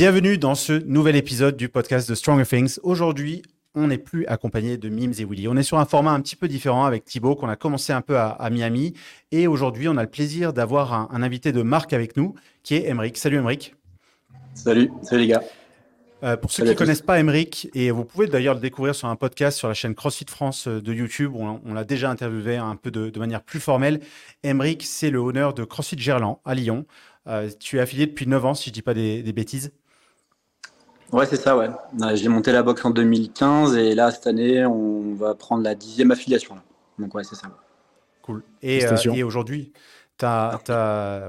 Bienvenue dans ce nouvel épisode du podcast de Stronger Things. Aujourd'hui, on n'est plus accompagné de Mims et Willy. On est sur un format un petit peu différent avec Thibaut qu'on a commencé un peu à, Miami. Et aujourd'hui, on a le plaisir d'avoir un, invité de marque avec nous qui est Emeric. Salut Emeric. Salut, salut les gars. Euh, pour ceux qui ne connaissent pas Emeric, et vous pouvez d'ailleurs le découvrir sur un podcast sur la chaîne CrossFit France euh, de YouTube, où on, l'a déjà interviewé un peu de, manière plus formelle. Emeric, c'est le honneur de CrossFit Gerland à Lyon. Euh, tu es affilié depuis 9 ans, si je ne dis pas des, bêtises. Ouais, c'est ça, ouais. J'ai monté la boxe en 2015 et là, cette année, on va prendre la dixième affiliation. Donc, ouais, c'est ça. Cool. Et, et aujourd'hui,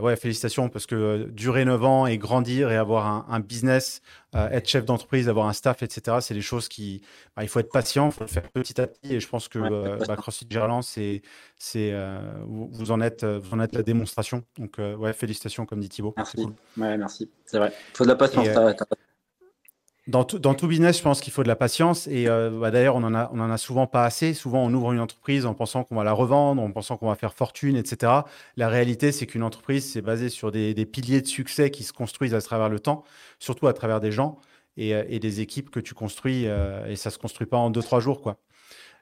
ouais, félicitations parce que euh, durer 9 ans et grandir et avoir un, business, euh, être chef d'entreprise, avoir un staff, etc., c'est des choses qui. Bah, il faut être patient, il faut le faire petit à petit. Et je pense que euh, bah, CrossFit Gerland, c'est, c'est, vous, en êtes, vous en êtes la démonstration. Donc, ouais, félicitations, comme dit Thibaut. Merci. Ouais, merci. C'est vrai. Il faut de la patience. Dans tout, business, je pense qu'il faut de la patience. Et euh, bah, d'ailleurs, on en, a, souvent pas assez. Souvent, on ouvre une entreprise en pensant qu'on va la revendre, en pensant qu'on va faire fortune, etc. La réalité, c'est qu'une entreprise, c'est basé sur des, piliers de succès qui se construisent à travers le temps, surtout à travers des gens et, euh, des équipes que tu construis. Euh, et ça se construit pas en deux, trois jours. quoi.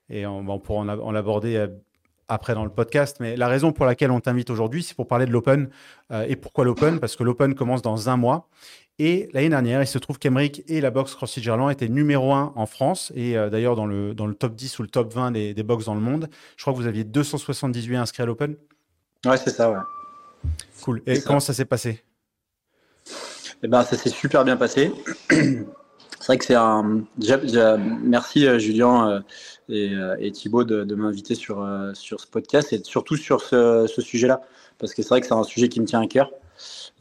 Et on, on pourra en, l'aborder après dans le podcast. Mais la raison pour laquelle on t'invite aujourd'hui, c'est pour parler de l'Open. et pourquoi l'Open? Parce que l'Open commence dans un mois. Et l'année dernière, il se trouve qu'Emeric et la boxe CrossFit Gerland étaient numéro un en France et euh, d'ailleurs dans le, dans le top 10 ou le top 20 des, des box dans le monde. Je crois que vous aviez 278 inscrits à l'Open. Ouais, c'est ça, ouais. Cool. Et comment ça, s'est passé? Eh ben, ça s'est super bien passé. c'est vrai que c'est un. merci euh, Julien euh, et, et Thibaut de, m'inviter sur, sur ce podcast et surtout sur ce, ce sujet-là. Parce que c'est vrai que c'est un sujet qui me tient à cœur.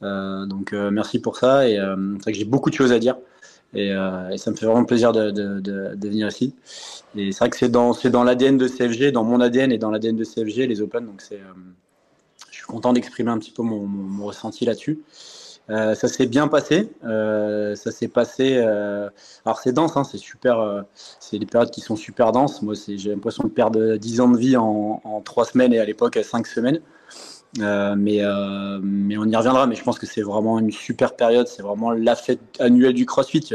Euh, donc euh, merci pour ça. Et euh, c'est vrai que j'ai beaucoup de choses à dire. Et, ça me fait vraiment plaisir de, venir ici. Et c'est vrai que c'est dans, dans l'ADN de CFG, dans mon ADN et dans l'ADN de CFG, les Open. Donc c'est, je suis content d'exprimer un petit peu mon, mon, ressenti là-dessus. ça s'est bien passé. ça s'est passé. alors c'est dense, hein, c'est super. c'est des périodes qui sont super denses. Moi, j'ai l'impression de perdre 10 ans de vie en, en 3 semaines et à l'époque 5 semaines. Euh, mais, euh, mais on y reviendra. Mais je pense que c'est vraiment une super période. C'est vraiment la fête annuelle du CrossFit.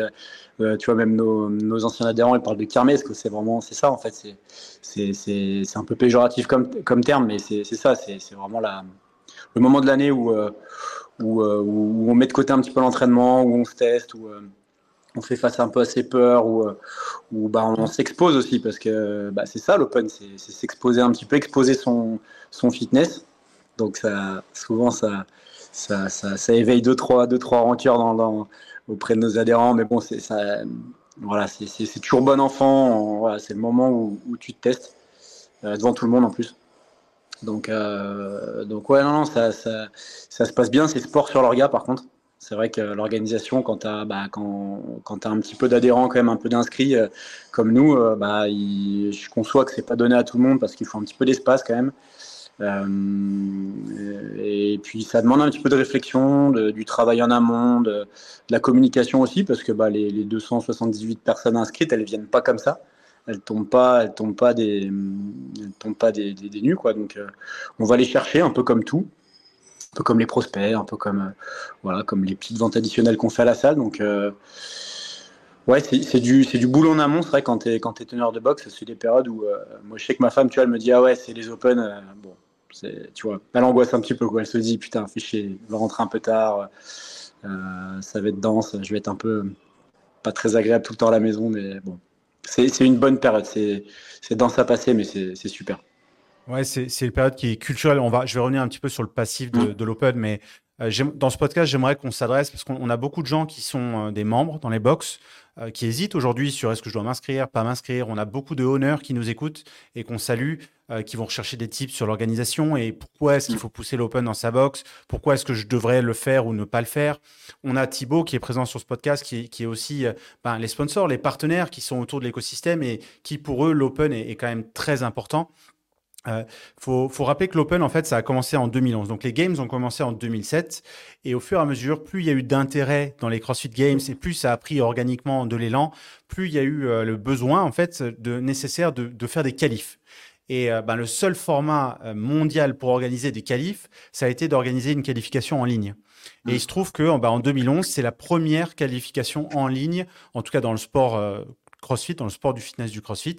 Euh, tu vois, même nos, anciens adhérents, ils parlent de kermesse, c'est vraiment, c'est ça en fait. C'est, un peu péjoratif comme, comme terme, mais c'est, ça. C'est, vraiment la, le moment de l'année où, où, on met de côté un petit peu l'entraînement, où on se teste, où on fait face un peu à ses peurs, où, où bah, on, s'expose aussi, parce que bah, c'est ça l'open, c'est, s'exposer un petit peu, exposer son, son fitness. Donc ça, souvent, ça, ça, ça, éveille deux trois, deux, trois rancœurs dans, auprès de nos adhérents. Mais bon, c'est ça. Voilà, c'est toujours bon enfant. Voilà, c'est le moment où, tu te testes euh, devant tout le monde en plus. Donc, euh, donc ouais, non, ça, ça, ça se passe bien. C'est sport sur l'orga, par contre. C'est vrai que l'organisation, quand tu as, bah, quand, as un petit peu d'adhérents, quand même un peu d'inscrits euh, comme nous, bah, je conçois que c'est pas donné à tout le monde parce qu'il faut un petit peu d'espace quand même. Euh, et puis ça demande un petit peu de réflexion, du travail en amont, de, la communication aussi, parce que bah, les, 278 personnes inscrites, elles viennent pas comme ça elles tombent pas, elles tombent pas des, elles tombent pas des, nus quoi. Donc euh, on va les chercher un peu comme tout, un peu comme les prospects, un peu comme euh, voilà, comme les petites ventes additionnelles qu'on fait à la salle. Donc Ouais, c'est du, du boulot en amont. C'est vrai, quand tu es, es, teneur de boxe, c'est des périodes où, moi, je sais que ma femme, tu vois, elle me dit Ah ouais, c'est les Open. Tu vois, elle angoisse un petit peu. Quoi. Elle se dit, putain, fais chier, va rentrer un peu tard, euh, ça va être dense, je vais être un peu pas très agréable tout le temps à la maison, mais bon, c'est une bonne période. C'est dense à passer, mais c'est super. Ouais, c'est une période qui est culturelle. On va, je vais revenir un petit peu sur le passif de, mmh. de l'Open, mais euh, dans ce podcast, j'aimerais qu'on s'adresse parce qu'on a beaucoup de gens qui sont euh, des membres dans les box, euh, qui hésitent aujourd'hui sur est-ce que je dois m'inscrire, pas m'inscrire. On a beaucoup de honneurs qui nous écoutent et qu'on salue, qui vont rechercher des tips sur l'organisation et pourquoi est-ce qu'il faut pousser l'open dans sa box, pourquoi est-ce que je devrais le faire ou ne pas le faire. On a Thibaut qui est présent sur ce podcast, qui, qui est aussi ben, les sponsors, les partenaires qui sont autour de l'écosystème et qui pour eux, l'open est, est quand même très important. Il euh, faut, rappeler que l'Open, en fait, ça a commencé en 2011. Donc, les Games ont commencé en 2007. Et au fur et à mesure, plus il y a eu d'intérêt dans les CrossFit Games et plus ça a pris organiquement de l'élan, plus il y a eu euh, le besoin, en fait, nécessaire de, faire des qualifs. Et ben, le seul format mondial pour organiser des qualifs, ça a été d'organiser une qualification en ligne. Et il se trouve que ben, en 2011, c'est la première qualification en ligne, en tout cas dans le sport CrossFit, dans le sport du fitness du CrossFit,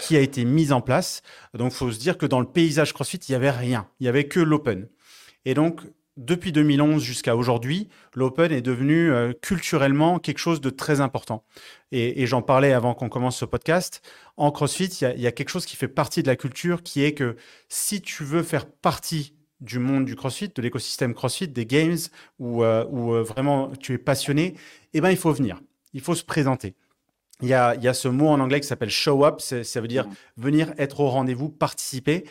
qui a été mise en place. Donc, il faut se dire que dans le paysage CrossFit, il n'y avait rien. Il n'y avait que l'Open. Et donc, depuis 2011 jusqu'à aujourd'hui, l'Open est devenu euh, culturellement quelque chose de très important. Et, j'en parlais avant qu'on commence ce podcast. En CrossFit, il y, a quelque chose qui fait partie de la culture, qui est que si tu veux faire partie du monde du CrossFit, de l'écosystème CrossFit, des games, où, euh, euh, vraiment tu es passionné, eh ben, il faut venir. Il faut se présenter. Il y, a, il y a, ce mot en anglais qui s'appelle show up, ça veut dire mmh. venir être au rendez-vous, participer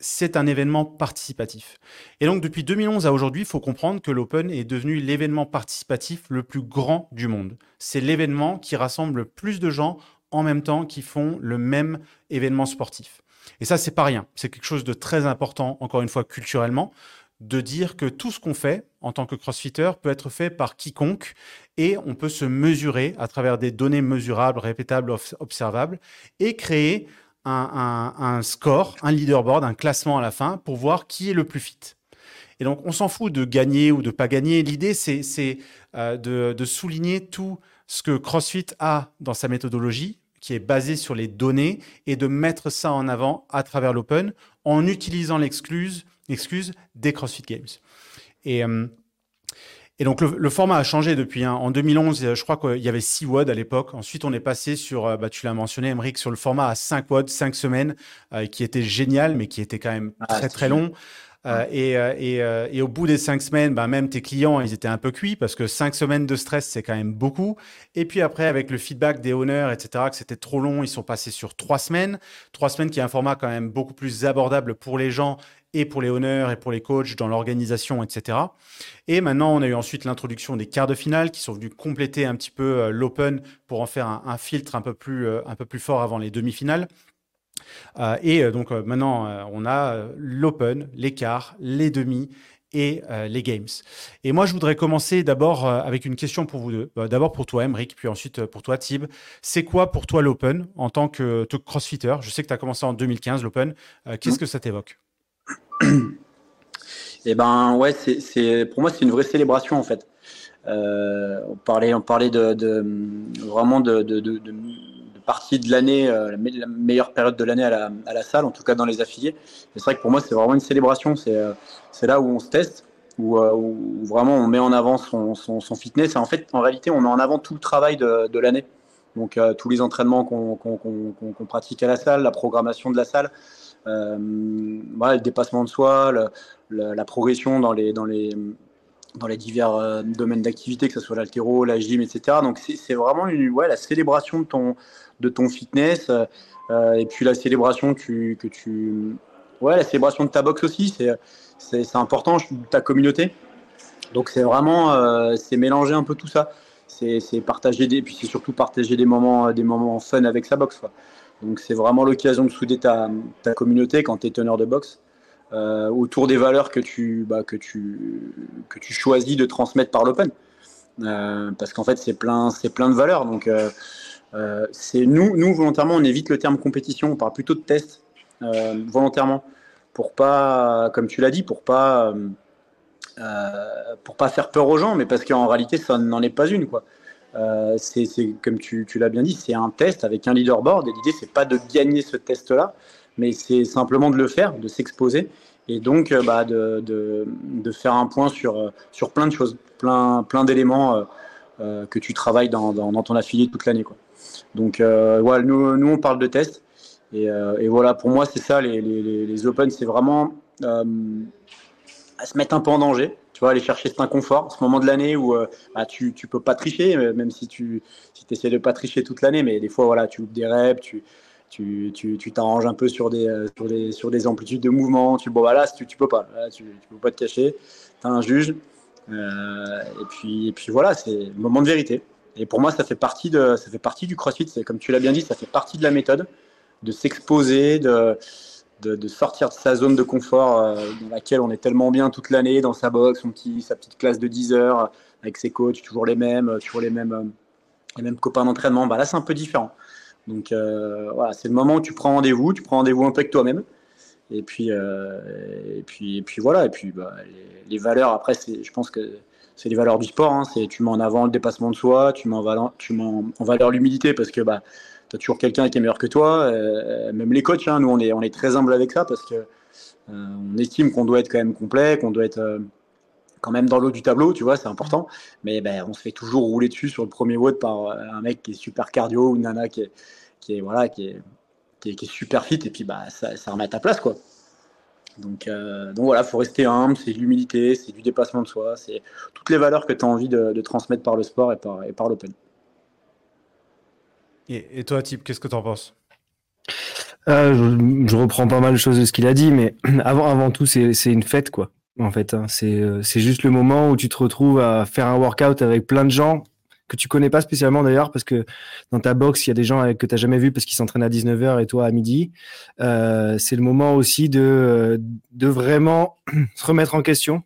c'est un événement participatif. Et donc, depuis 2011 à aujourd'hui, il faut comprendre que l'Open est devenu l'événement participatif le plus grand du monde. C'est l'événement qui rassemble le plus de gens en même temps qui font le même événement sportif. Et ça, c'est pas rien. C'est quelque chose de très important, encore une fois, culturellement, de dire que tout ce qu'on fait en tant que crossfitter peut être fait par quiconque et on peut se mesurer à travers des données mesurables, répétables, observables et créer un, score, un leaderboard, un classement à la fin pour voir qui est le plus fit. Et donc, on s'en fout de gagner ou de pas gagner. L'idée, c'est euh, de, souligner tout ce que CrossFit a dans sa méthodologie, qui est basée sur les données, et de mettre ça en avant à travers l'Open en utilisant l'excuse des CrossFit Games. Et euh, et donc le, format a changé depuis. Hein. En 2011, euh, je crois qu'il y avait 6 WOD à l'époque. Ensuite, on est passé sur, euh, bah, tu l'as mentionné, Emmerich, sur le format à 5 WOD, 5 semaines, euh, qui était génial, mais qui était quand même ah, très très long. et, et, et, au bout des cinq semaines, bah, même tes clients, ils étaient un peu cuits parce que cinq semaines de stress, c'est quand même beaucoup. Et puis après, avec le feedback des honneurs, etc., que c'était trop long, ils sont passés sur trois semaines. Trois semaines qui est un format quand même beaucoup plus abordable pour les gens et pour les honneurs et pour les coachs dans l'organisation, etc. Et maintenant, on a eu ensuite l'introduction des quarts de finale qui sont venus compléter un petit peu euh, l'open pour en faire un, filtre un peu plus, euh, un peu plus fort avant les demi-finales. Euh, et donc maintenant, on a l'open, les quarts, les demi et les games. Et moi, je voudrais commencer d'abord avec une question pour vous deux. d'abord pour toi, Emric, puis ensuite pour toi, Tib. C'est quoi pour toi l'Open en tant que, crossfitter? Je sais que tu as commencé en 2015, l'Open. Qu'est-ce mmh. que ça t'évoque? Et eh ben ouais, c'est pour moi c'est une vraie célébration en fait. Euh, on parlait, on parlait de, vraiment de, partie de l'année, euh, la, meilleure période de l'année à la, salle, en tout cas dans les affiliés. C'est vrai que pour moi c'est vraiment une célébration. C'est euh, là où on se teste, où, où, vraiment on met en avant son, fitness. Et en fait, en réalité, on met en avant tout le travail de, l'année. Donc tous les entraînements qu'on pratique à la salle, la programmation de la salle, euh, le dépassement de soi, la progression dans les, dans les, dans les divers euh, domaines d'activité, que ce soit l'altéro, la gym, etc. Donc c'est vraiment ouais, la célébration de ton, de ton fitness euh, et puis la célébration que tu, ouais, la célébration de ta boxe aussi, c'est important, ta communauté. Donc c'est vraiment, mélanger un peu tout ça. C'est partager des, puis c'est surtout partager des moments, des moments fun avec sa boxe. Donc c'est vraiment l'occasion de souder ta, communauté quand tu es teneur de boxe euh, autour des valeurs que tu, bah, que, tu, que tu choisis de transmettre par l'open. Euh, parce qu'en fait c'est plein, plein de valeurs. Donc euh, nous, nous volontairement on évite le terme compétition, on parle plutôt de test volontairement pour pas, comme tu l'as dit, pour pas pour pas faire peur aux gens, mais parce qu'en réalité ça n'en est pas une quoi. Euh, c'est comme tu, l'as bien dit, c'est un test avec un leaderboard. Et l'idée, c'est pas de gagner ce test-là, mais c'est simplement de le faire, de s'exposer et donc euh, bah, de, faire un point sur, euh, plein de choses, plein, d'éléments que tu travailles dans, ton affilié toute l'année. Donc voilà, nous, on parle de test. Et, et voilà, pour moi, c'est ça, les, les, les Open, c'est vraiment à se mettre un peu en danger tu vois, aller chercher cet inconfort, ce moment de l'année où euh, bah, tu ne peux pas tricher, euh, même si tu si essaies de pas tricher toute l'année, mais des fois, voilà, tu ouvres des reps, tu tu, t'arranges un peu sur des, euh, sur, des, sur des amplitudes de mouvement. Tu, bon, voilà, tu, tu peux pas, tu, peux pas te cacher, tu as un juge. et, puis, et puis voilà, c'est le moment de vérité. Et pour moi, ça fait partie, de, ça fait partie du crossfit. Comme tu l'as bien dit, ça fait partie de la méthode, de s'exposer, de, de, sortir de sa zone de confort euh, dans laquelle on est tellement bien toute l'année, dans sa box, son petit, sa petite classe de 10 heures, avec ses coachs, toujours les mêmes, euh, toujours les mêmes, euh, les mêmes copains d'entraînement. Bah là, c'est un peu différent. Donc voilà, c'est le moment où tu prends rendez-vous, tu prends rendez-vous un peu avec toi-même. Et puis, et puis, et puis voilà. Et puis, bah, les, valeurs, après, je pense que c'est les valeurs du sport. Hein. C'est, tu mets en avant le dépassement de soi, tu mets en valeur, l'humilité parce que bah, tu as toujours quelqu'un qui est meilleur que toi. même les coachs, hein, nous, on est, on est très humble avec ça parce que on estime qu'on doit être quand même complet, qu'on doit être quand même dans l'eau du tableau, tu vois, c'est important. Mais ben, on se fait toujours rouler dessus sur le premier WOD par euh, un mec qui est super cardio ou une nana qui est, qui est, voilà, qui est, qui est, super fit et puis bah, ça, remet à ta place. quoi. Donc, euh, donc voilà, il faut rester humble, c'est de l'humilité, c'est du dépassement de soi, c'est toutes les valeurs que tu as envie de, transmettre par le sport et par, et par l'open. Et, toi, Type, qu'est-ce que tu en penses euh, je, reprends pas mal de choses de ce qu'il a dit, mais avant, avant tout, c'est une fête, quoi en fait. Hein. Euh, c'est juste le moment où tu te retrouves à faire un workout avec plein de gens que tu connais pas spécialement d'ailleurs, parce que dans ta box, il y a des gens que tu n'as jamais vus parce qu'ils s'entraînent à 19h et toi à midi. Euh, c'est le moment aussi de, de vraiment se remettre en question.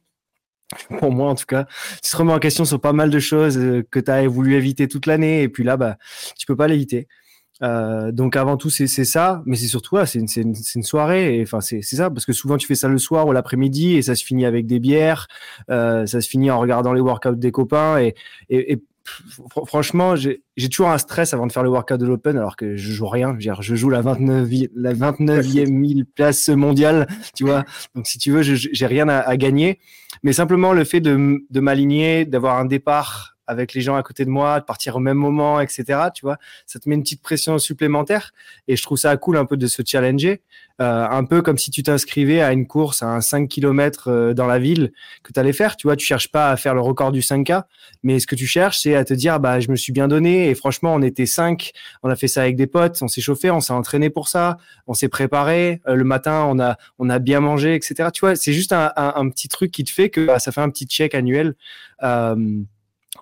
Pour moi, en tout cas, se remettre en question sur pas mal de choses euh, que tu voulu éviter toute l'année, et puis là, bah, tu peux pas l'éviter. Euh, donc avant tout c'est ça, mais c'est surtout c'est une, une, une, soirée. Enfin c'est ça parce que souvent tu fais ça le soir ou l'après-midi et ça se finit avec des bières, euh, ça se finit en regardant les workouts des copains et, et, et franchement j'ai toujours un stress avant de faire le workout de l'Open alors que je joue rien. Je, dire, je joue la 29 la 29e mille place mondiale, tu vois. Donc si tu veux j'ai rien à, à, gagner, mais simplement le fait de, de m'aligner, d'avoir un départ avec les gens à côté de moi, de partir au même moment, etc. Tu vois, ça te met une petite pression supplémentaire. Et je trouve ça cool un peu de se challenger, euh, un peu comme si tu t'inscrivais à une course à un 5 km euh, dans la ville que tu allais faire. Tu vois, tu cherches pas à faire le record du 5K, mais ce que tu cherches, c'est à te dire, bah, je me suis bien donné. Et franchement, on était 5, on a fait ça avec des potes, on s'est chauffé, on s'est entraîné pour ça, on s'est préparé. Euh, le matin, on a, on a bien mangé, etc. Tu vois, c'est juste un, petit truc qui te fait que bah, ça fait un petit check annuel.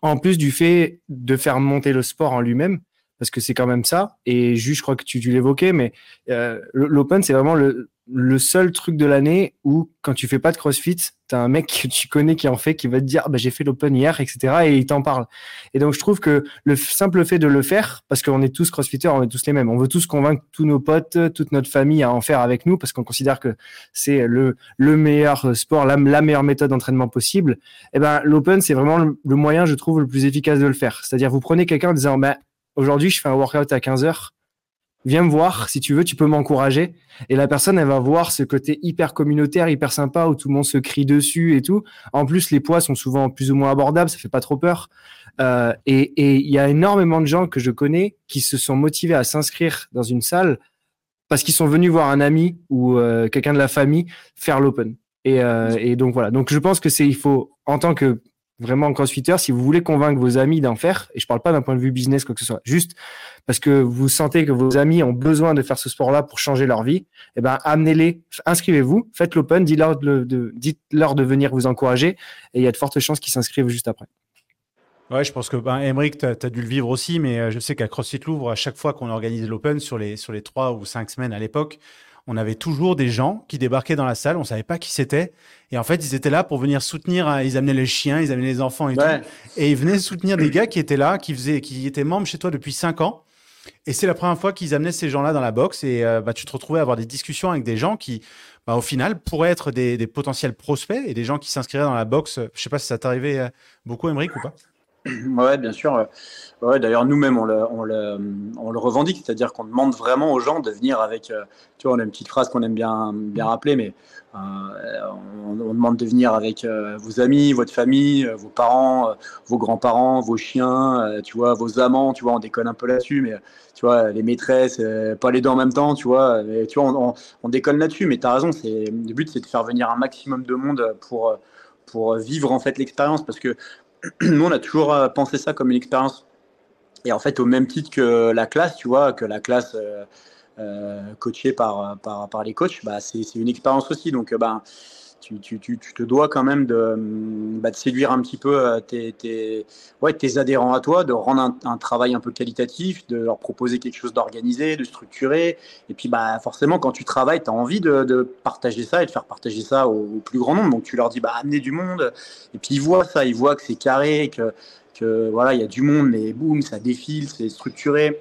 En plus du fait de faire monter le sport en lui-même, parce que c'est quand même ça. Et juste, je crois que tu, l'évoquais, mais euh, l'Open, c'est vraiment le, le seul truc de l'année où quand tu fais pas de CrossFit, tu as un mec que tu connais qui en fait, qui va te dire bah, j'ai fait l'Open hier, etc. Et il t'en parle. Et donc je trouve que le simple fait de le faire, parce qu'on est tous CrossFitters, on est tous les mêmes, on veut tous convaincre tous nos potes, toute notre famille à en faire avec nous, parce qu'on considère que c'est le, le meilleur sport, la, la meilleure méthode d'entraînement possible. Et eh ben l'Open, c'est vraiment le, moyen, je trouve, le plus efficace de le faire. C'est-à-dire vous prenez quelqu'un en disant bah, aujourd'hui je fais un workout à 15 heures viens me voir si tu veux, tu peux m'encourager. Et la personne, elle va voir ce côté hyper communautaire, hyper sympa où tout le monde se crie dessus et tout. En plus, les poids sont souvent plus ou moins abordables, ça fait pas trop peur. Euh, et il y a énormément de gens que je connais qui se sont motivés à s'inscrire dans une salle parce qu'ils sont venus voir un ami ou euh, quelqu'un de la famille faire l'open. Euh, et donc voilà. Donc je pense que c'est il faut en tant que vraiment crossfitter, si vous voulez convaincre vos amis d'en faire, et je parle pas d'un point de vue business, quoi que ce soit, juste parce que vous sentez que vos amis ont besoin de faire ce sport-là pour changer leur vie, eh ben, amenez-les, inscrivez-vous, faites l'open, dites-leur de, venir vous encourager, et il y a de fortes chances qu'ils s'inscrivent juste après. Ouais, je pense que ben, Emmerich, tu as, dû le vivre aussi, mais euh, je sais qu'à CrossFit Louvre, à chaque fois qu'on organise l'Open sur les, sur les trois ou cinq semaines à l'époque, on avait toujours des gens qui débarquaient dans la salle, on savait pas qui c'était. Et en fait, ils étaient là pour venir soutenir, hein, ils amenaient les chiens, ils amenaient les enfants et tout. Et ils venaient soutenir des gars qui étaient là, qui faisaient, qui étaient membres chez toi depuis 5 ans. Et c'est la première fois qu'ils amenaient ces gens-là dans la boxe et euh, bah, tu te retrouvais à avoir des discussions avec des gens qui, bah, au final, pourraient être des, potentiels prospects et des gens qui s'inscriraient dans la boxe. Je sais pas si ça t'arrivait euh, beaucoup, Émeric, ou pas? Ouais, bien sûr. Ouais, D'ailleurs, nous-mêmes, on le, on, le, on le, revendique, c'est-à-dire qu'on demande vraiment aux gens de venir avec. Euh, tu vois, on a une petite phrase qu'on aime bien, bien rappeler, mais euh, on, demande de venir avec euh, vos amis, votre famille, vos parents, vos grands-parents, vos chiens, tu vois, vos amants. Tu vois, on déconne un peu là-dessus, mais tu vois, les maîtresses, pas les deux en même temps, tu vois. tu vois, on, on déconne là-dessus, mais tu as raison. Le but, c'est de faire venir un maximum de monde pour pour vivre en fait l'expérience parce que nous, on a toujours euh, pensé ça comme une expérience. Et en fait, au même titre que la classe, tu vois, que la classe euh, euh, coachée par, par, par, les coachs, bah, c'est une expérience aussi. Donc, bah, tu, tu, tu, te dois quand même de, bah, séduire un petit peu euh, tes, tes, ouais, tes, adhérents à toi, de rendre un, travail un peu qualitatif, de leur proposer quelque chose d'organisé, de structuré. Et puis bah, forcément, quand tu travailles, tu as envie de, de, partager ça et de faire partager ça au, plus grand nombre. Donc tu leur dis, bah, amenez du monde. Et puis ils voient ça, ils voient que c'est carré, que, que voilà, il y a du monde, mais boum, ça défile, c'est structuré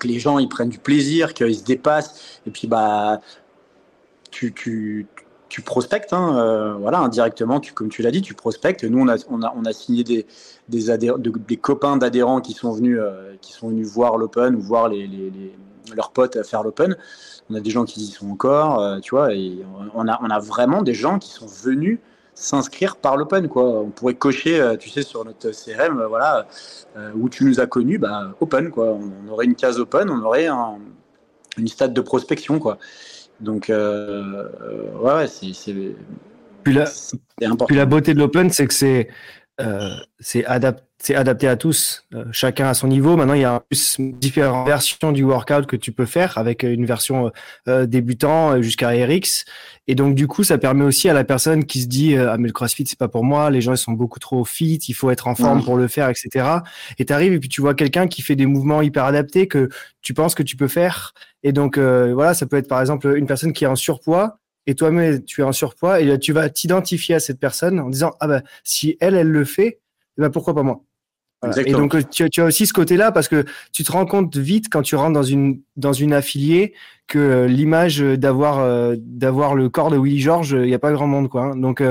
que les gens ils prennent du plaisir, qu'ils se dépassent. Et puis bah tu, tu, tu prospectes, hein, euh, voilà, indirectement, comme tu l'as dit, tu prospectes. Nous, on a, signé des, copains d'adhérents qui sont venus, euh, qui sont venus voir l'Open ou voir leurs potes faire l'Open. On a des gens qui y sont encore, euh, tu vois, et on a, on a vraiment des gens qui sont venus s'inscrire par l'Open, quoi. On pourrait cocher, tu sais, sur notre CRM, voilà, où tu nous as connus, bah, Open, quoi. On, aurait une case Open, on aurait un, une stade de prospection, quoi. Donc, euh, ouais, c'est important. Puis la beauté de l'open, c'est que c'est euh, c'est adapté à tous, euh, chacun à son niveau. Maintenant, il y a plus différentes versions du workout que tu peux faire avec une version débutant jusqu'à RX. Et donc, du coup, ça permet aussi à la personne qui se dit Ah, mais le CrossFit, c'est pas pour moi, les gens ils sont beaucoup trop fit, il faut être en forme pour le faire, etc. Et tu arrives et puis tu vois quelqu'un qui fait des mouvements hyper adaptés que tu penses que tu peux faire et donc, euh, voilà, ça peut être par exemple une personne qui est en surpoids et toi-même tu es en surpoids et tu vas t'identifier à cette personne en disant ah ben si elle elle le fait, eh ben pourquoi pas moi? Et donc tu, tu, as aussi ce côté-là parce que tu te rends compte vite quand tu rentres dans une dans une affiliée que euh, l'image d'avoir euh, d'avoir le corps de Willy George, il n'y a pas grand monde quoi. Hein. Donc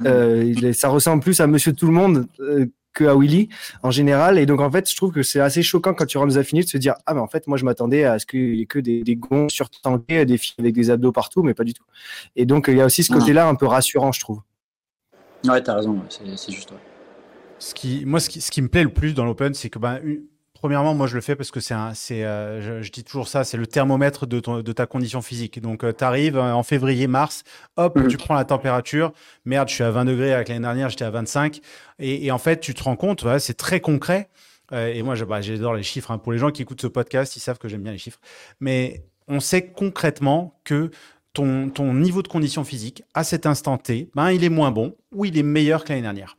mm. ça ressemble plus à Monsieur Tout le Monde que à Willy en général. Et donc, en fait, je trouve que c'est assez choquant quand tu rentres des affinités de se dire Ah, mais en fait, moi, je m'attendais à ce qu'il y ait que des, des gonds surtankés, des filles avec des abdos partout, mais pas du tout. Et donc, il y a aussi ce côté-là un peu rassurant, je trouve. Ouais, t'as raison, c'est juste. Ce qui, moi, ce qui, ce qui, me plaît le plus dans l'open, c'est que ben, Premièrement, moi je le fais parce que c'est un, c'est, euh, je, dis toujours ça, c'est le thermomètre de, ton, de ta condition physique. Donc euh, tu arrives euh, en février, mars, hop, mhm. tu prends la température. Merde, je suis à 20 degrés avec l'année dernière, j'étais à 25. Et, en fait, tu te rends compte, c'est très concret. et moi, bah, j'adore les chiffres. Hein. Pour les gens qui écoutent ce podcast, ils savent que j'aime bien les chiffres. Mais on sait concrètement que ton, ton niveau de condition physique à cet instant T, ben, il est moins bon ou il est meilleur que l'année dernière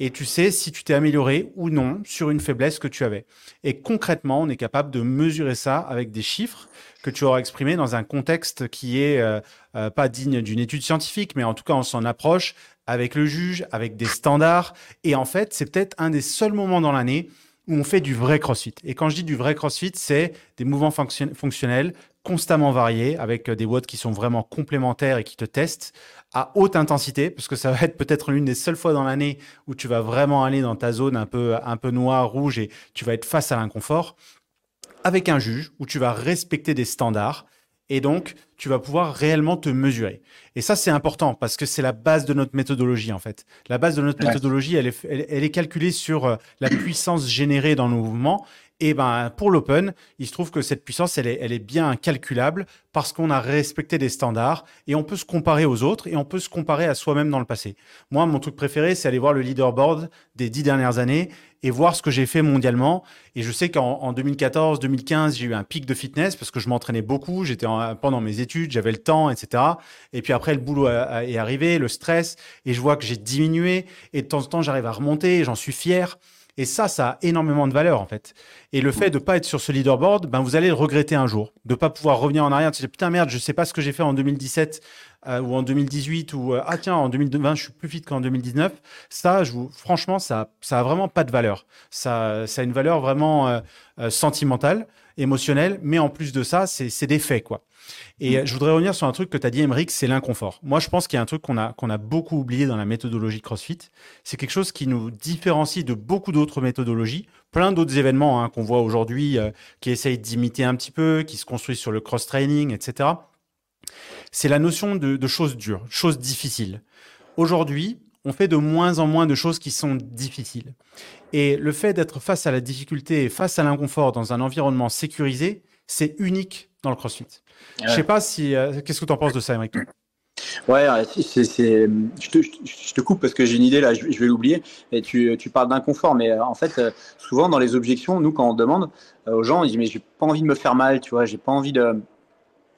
et tu sais si tu t'es amélioré ou non sur une faiblesse que tu avais. Et concrètement, on est capable de mesurer ça avec des chiffres que tu auras exprimés dans un contexte qui est euh, euh, pas digne d'une étude scientifique, mais en tout cas, on s'en approche avec le juge, avec des standards. Et en fait, c'est peut-être un des seuls moments dans l'année où on fait du vrai CrossFit. Et quand je dis du vrai CrossFit, c'est des mouvements fonctionnels constamment variés, avec des watts qui sont vraiment complémentaires et qui te testent à haute intensité, parce que ça va être peut-être l'une des seules fois dans l'année où tu vas vraiment aller dans ta zone un peu, un peu noire, rouge, et tu vas être face à l'inconfort, avec un juge, où tu vas respecter des standards, et donc tu vas pouvoir réellement te mesurer. Et ça, c'est important, parce que c'est la base de notre méthodologie, en fait. La base de notre méthodologie, elle est, elle est calculée sur euh, la puissance générée dans nos mouvements, et ben pour l'open, il se trouve que cette puissance, elle est, bien calculable parce qu'on a respecté des standards et on peut se comparer aux autres et on peut se comparer à soi-même dans le passé. Moi, mon truc préféré, c'est aller voir le leaderboard des dix dernières années et voir ce que j'ai fait mondialement. Et je sais qu'en 2014, 2015, j'ai eu un pic de fitness parce que je m'entraînais beaucoup. J'étais pendant mes études, j'avais le temps, etc. Et puis après, le boulot est arrivé, le stress, et je vois que j'ai diminué. Et de temps en temps, j'arrive à remonter. J'en suis fier. Et ça, ça a énormément de valeur en fait. Et le fait de pas être sur ce leaderboard, ben, vous allez le regretter un jour. De pas pouvoir revenir en arrière, de dire putain merde, je ne sais pas ce que j'ai fait en 2017 euh, ou en 2018 ou euh, ah tiens, en 2020, je suis plus fit qu'en 2019. Ça, franchement, ça, ça a vraiment pas de valeur. Ça, ça a une valeur vraiment euh, sentimentale, émotionnelle, mais en plus de ça, c'est des faits quoi. Et mm. je voudrais revenir sur un truc que tu as dit, Emeric, c'est l'inconfort. Moi, je pense qu'il y a un truc qu'on a, qu'on a beaucoup oublié dans la méthodologie CrossFit. C'est quelque chose qui nous différencie de beaucoup d'autres méthodologies, plein d'autres événements hein, qu'on voit aujourd'hui euh, qui essayent d'imiter un petit peu, qui se construisent sur le cross-training, etc. C'est la notion de, de choses dures, choses difficiles. Aujourd'hui, on fait de moins en moins de choses qui sont difficiles. Et le fait d'être face à la difficulté et face à l'inconfort dans un environnement sécurisé, c'est unique dans le CrossFit. Je sais pas si. Euh, qu'est-ce que tu en penses de ça, Emmerich Ouais, c'est, je, te, je, te, coupe parce que j'ai une idée là, je, vais l'oublier. Et tu, tu parles d'inconfort, mais euh, en fait, euh, souvent dans les objections, nous, quand on demande aux gens, ils disent Mais j'ai pas envie de me faire mal, tu vois, j'ai pas envie de.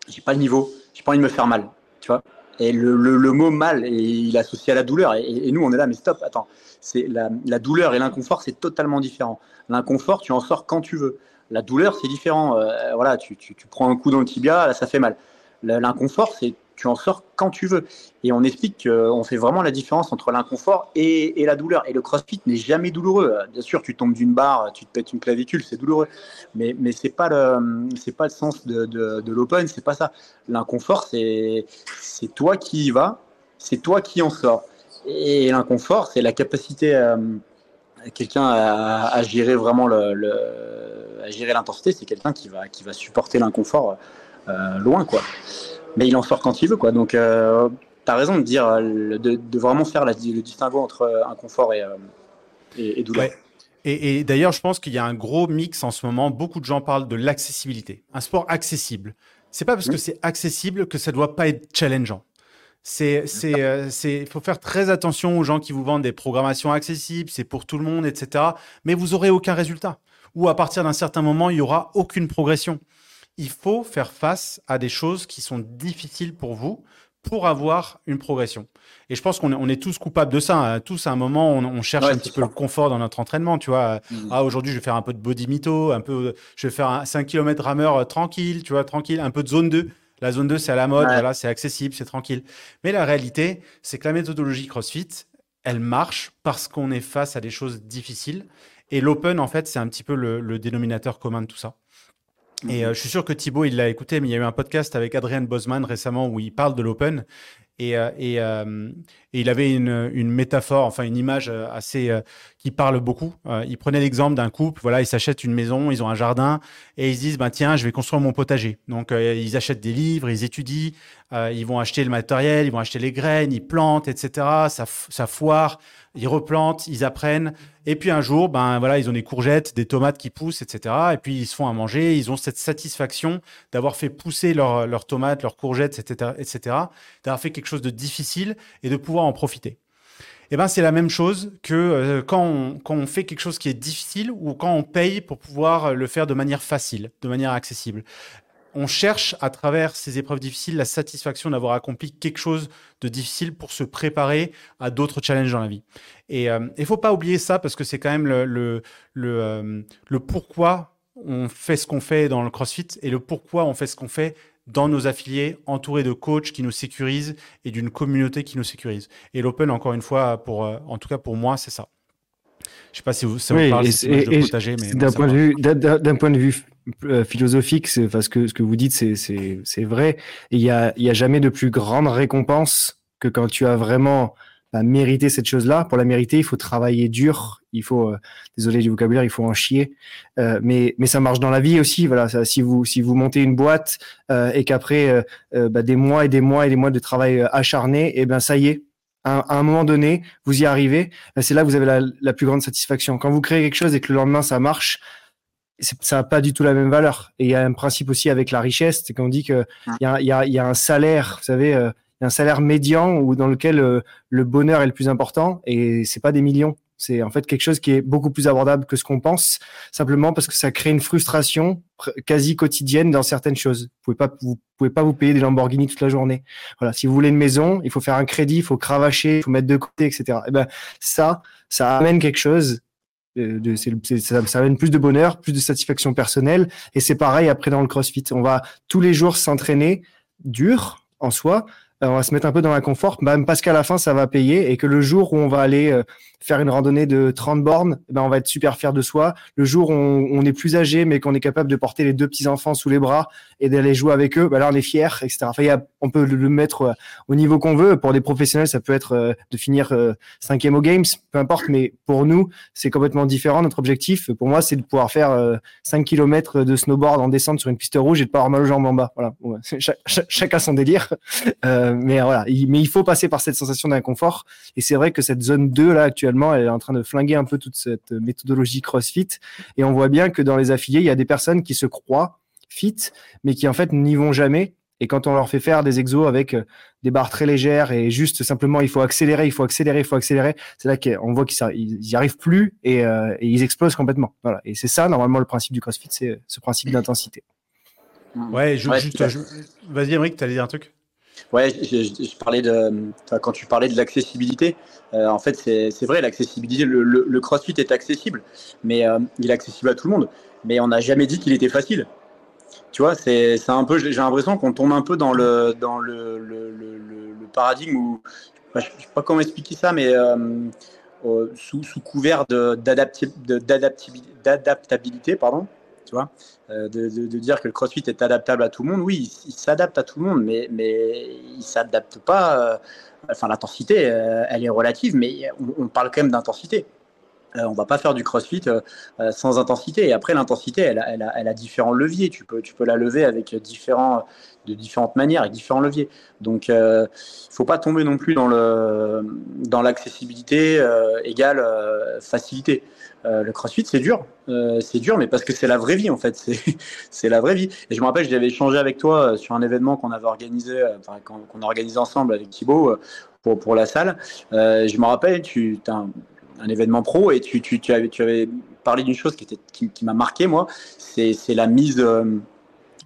J'ai pas le niveau, j'ai pas envie de me faire mal, tu vois. Et le, le, mot mal, il est associé à la douleur. Et, nous, on est là, mais stop, attends. C'est la, douleur et l'inconfort, c'est totalement différent. L'inconfort, tu en sors quand tu veux. La douleur, c'est différent. voilà, tu, tu, prends un coup dans le tibia, ça fait mal. L'inconfort, c'est tu en sors quand tu veux. Et on explique qu'on fait vraiment la différence entre l'inconfort et, la douleur. Et le crossfit n'est jamais douloureux. Bien sûr, tu tombes d'une barre, tu te pètes une clavicule, c'est douloureux. Mais, mais ce n'est pas, le, pas le sens de, de, de l'open, c'est pas ça. L'inconfort, c'est toi qui y vas, c'est toi qui en sors. Et l'inconfort, c'est la capacité à, quelqu'un à, gérer vraiment le, à gérer l'intensité, c'est quelqu'un qui va, qui va supporter l'inconfort euh, loin, quoi. Mais il en sort quand il veut, quoi. Donc, euh, tu as raison de dire, de, vraiment faire le distinguo entre inconfort et, euh, et, douleur. Et, d'ailleurs, je pense qu'il y a un gros mix en ce moment. Beaucoup de gens parlent de l'accessibilité. Un sport accessible. C'est pas parce que c'est accessible que ça doit pas être challengeant. C'est, c'est, euh, c'est, faut faire très attention aux gens qui vous vendent des programmations accessibles, c'est pour tout le monde, etc. Mais vous aurez aucun résultat. Ou à partir d'un certain moment, il y aura aucune progression. Il faut faire face à des choses qui sont difficiles pour vous pour avoir une progression. Et je pense qu'on est, on est tous coupables de ça. Hein. Tous, à un moment, on, cherche un petit peu le confort dans notre entraînement. Tu vois, mmh. ah, aujourd'hui, je vais faire un peu de body mytho, un peu, je vais faire un 5 km rameur euh, tranquille, tu vois, tranquille, un peu de zone 2. La zone 2, c'est à la mode, voilà, c'est accessible, c'est tranquille. Mais la réalité, c'est que la méthodologie CrossFit, elle marche parce qu'on est face à des choses difficiles. Et l'open, en fait, c'est un petit peu le, dénominateur commun de tout ça. Et mhm. euh, je suis sûr que Thibaut, il l'a écouté, mais il y a eu un podcast avec Adrian Bosman récemment où il parle de l'open. Et, euh, euh, et, il avait une, une, métaphore, enfin une image euh, assez qui parle beaucoup. il prenait l'exemple d'un couple, voilà, ils s'achètent une maison, ils ont un jardin et ils se disent, bah, tiens, je vais construire mon potager. Donc ils achètent des livres, ils étudient, ils vont acheter le matériel, ils vont acheter les graines, ils plantent, etc. Ça, ça foire ils replantent, ils apprennent. Et puis un jour, ben voilà, ils ont des courgettes, des tomates qui poussent, etc. Et puis ils se font à manger. Ils ont cette satisfaction d'avoir fait pousser leurs tomates, leurs courgettes, etc., etc. D'avoir fait quelque chose de difficile et de pouvoir en profiter. Et ben c'est la même chose que euh, quand on fait quelque chose qui est difficile ou quand on paye pour pouvoir le faire de manière facile, de manière accessible on cherche à travers ces épreuves difficiles la satisfaction d'avoir accompli quelque chose de difficile pour se préparer à d'autres challenges dans la vie. Et il euh, ne faut pas oublier ça parce que c'est quand même le, euh, le, pourquoi on fait ce qu'on fait dans le CrossFit et le pourquoi on fait ce qu'on fait dans nos affiliés, entourés de coachs qui nous sécurisent et d'une communauté qui nous sécurise. Et l'Open, encore une fois, pour, euh, en tout cas pour moi, c'est ça. Je sais pas si vous, ça vous parle de potager, mais d'un point, de vue, d'un point de vue euh, philosophique, parce que ce que vous dites, c'est vrai. Il n'y a, y a jamais de plus grande récompense que quand tu as vraiment bah, mérité cette chose-là. Pour la mériter, il faut travailler dur. Il faut, euh, désolé du vocabulaire, il faut en chier. Euh, mais, mais ça marche dans la vie aussi. Voilà, ça, si vous si vous montez une boîte euh, et qu'après bah, des mois et des mois et des mois de travail acharné, et eh ben ça y est, à, un moment donné, vous y arrivez, euh, c'est là que vous avez la, la, plus grande satisfaction. Quand vous créez quelque chose et que le lendemain ça marche, ça n'a pas du tout la même valeur. Et il y a un principe aussi avec la richesse, c'est qu'on dit qu'il y, a, y, a, y a un salaire, vous savez, euh, y a un salaire médian ou dans lequel euh, le bonheur est le plus important et c'est pas des millions. C'est en fait quelque chose qui est beaucoup plus abordable que ce qu'on pense, simplement parce que ça crée une frustration quasi quotidienne dans certaines choses. Vous pouvez pas, vous pouvez pas vous payer des Lamborghini toute la journée. Voilà, si vous voulez une maison, il faut faire un crédit, il faut cravacher, il faut mettre de côté, etc. Et eh ben ça, ça amène quelque chose. De, ça, ça amène plus de bonheur, plus de satisfaction personnelle. Et c'est pareil après dans le CrossFit. On va tous les jours s'entraîner dur en soi, euh, on va se mettre un peu dans l'inconfort, même parce qu'à la fin, ça va payer et que le jour où on va aller euh, faire une randonnée de 30 bornes, eh ben on va être super fier de soi. Le jour où on, est plus âgé, mais qu'on est capable de porter les deux petits enfants sous les bras et d'aller jouer avec eux, ben là on est fier, etc. Enfin, y a, on peut le mettre euh, au niveau qu'on veut. Pour des professionnels, ça peut être euh, de finir euh, cinquième aux games, peu importe. Mais pour nous, c'est complètement différent. Notre objectif, pour moi, c'est de pouvoir faire 5 km de snowboard en descente sur une piste rouge et de pas avoir mal aux jambes en bas. Voilà. chacun son délire. mais voilà. mais il faut passer par cette sensation d'inconfort. Et c'est vrai que cette zone 2 là actuellement elle est en train de flinguer un peu toute cette méthodologie CrossFit. Et on voit bien que dans les affiliés, il y a des personnes qui se croient fit, mais qui en fait n'y vont jamais. Et quand on leur fait faire des exos avec euh, des barres très légères et juste simplement il faut accélérer, il faut accélérer, il faut accélérer, c'est là qu'on voit qu'ils n'y arrivent plus euh, et, ils explosent complètement. Voilà. Et c'est ça normalement le principe du CrossFit, c'est ce principe d'intensité. Ouais, juste, vas-y Emric, tu allais dire un truc? Ouais, je, parlais de quand tu parlais de l'accessibilité. Euh, en fait, c'est vrai, l'accessibilité. Le, CrossFit est accessible, mais euh, il est accessible à tout le monde. Mais on n'a jamais dit qu'il était facile. tu vois, c'est un peu, j'ai l'impression qu'on tombe un peu dans le, dans le, le, paradigme où, je ne sais pas comment expliquer ça, mais sous, sous, couvert d'adaptabilité, pardon, tu vois, de, de, dire que le CrossFit est adaptable à tout le monde. Oui, il, s'adapte à tout le monde, mais, mais il s'adapte pas. enfin, l'intensité, elle est relative, mais on, parle quand même d'intensité. Euh, on va pas faire du crossfit euh, euh, sans intensité. Et après, l'intensité, elle, a, différents leviers. Tu peux, la lever avec différents, de différentes manières, avec différents leviers. Donc, il ne faut pas tomber non plus dans l'accessibilité égale facilité. Le crossfit, c'est dur. c'est dur, mais parce que c'est la vraie vie, en fait. C'est, la vraie vie. Et je me rappelle, j'avais échangé avec toi sur un événement qu'on avait organisé, enfin, qu'on, a organisé ensemble avec Thibaut pour, pour la salle. je me rappelle, tu as un, événement pro et tu, tu, tu, avais, tu avais, parlé d'une chose qui, était, qui, m'a marqué, moi, c'est, la mise, euh,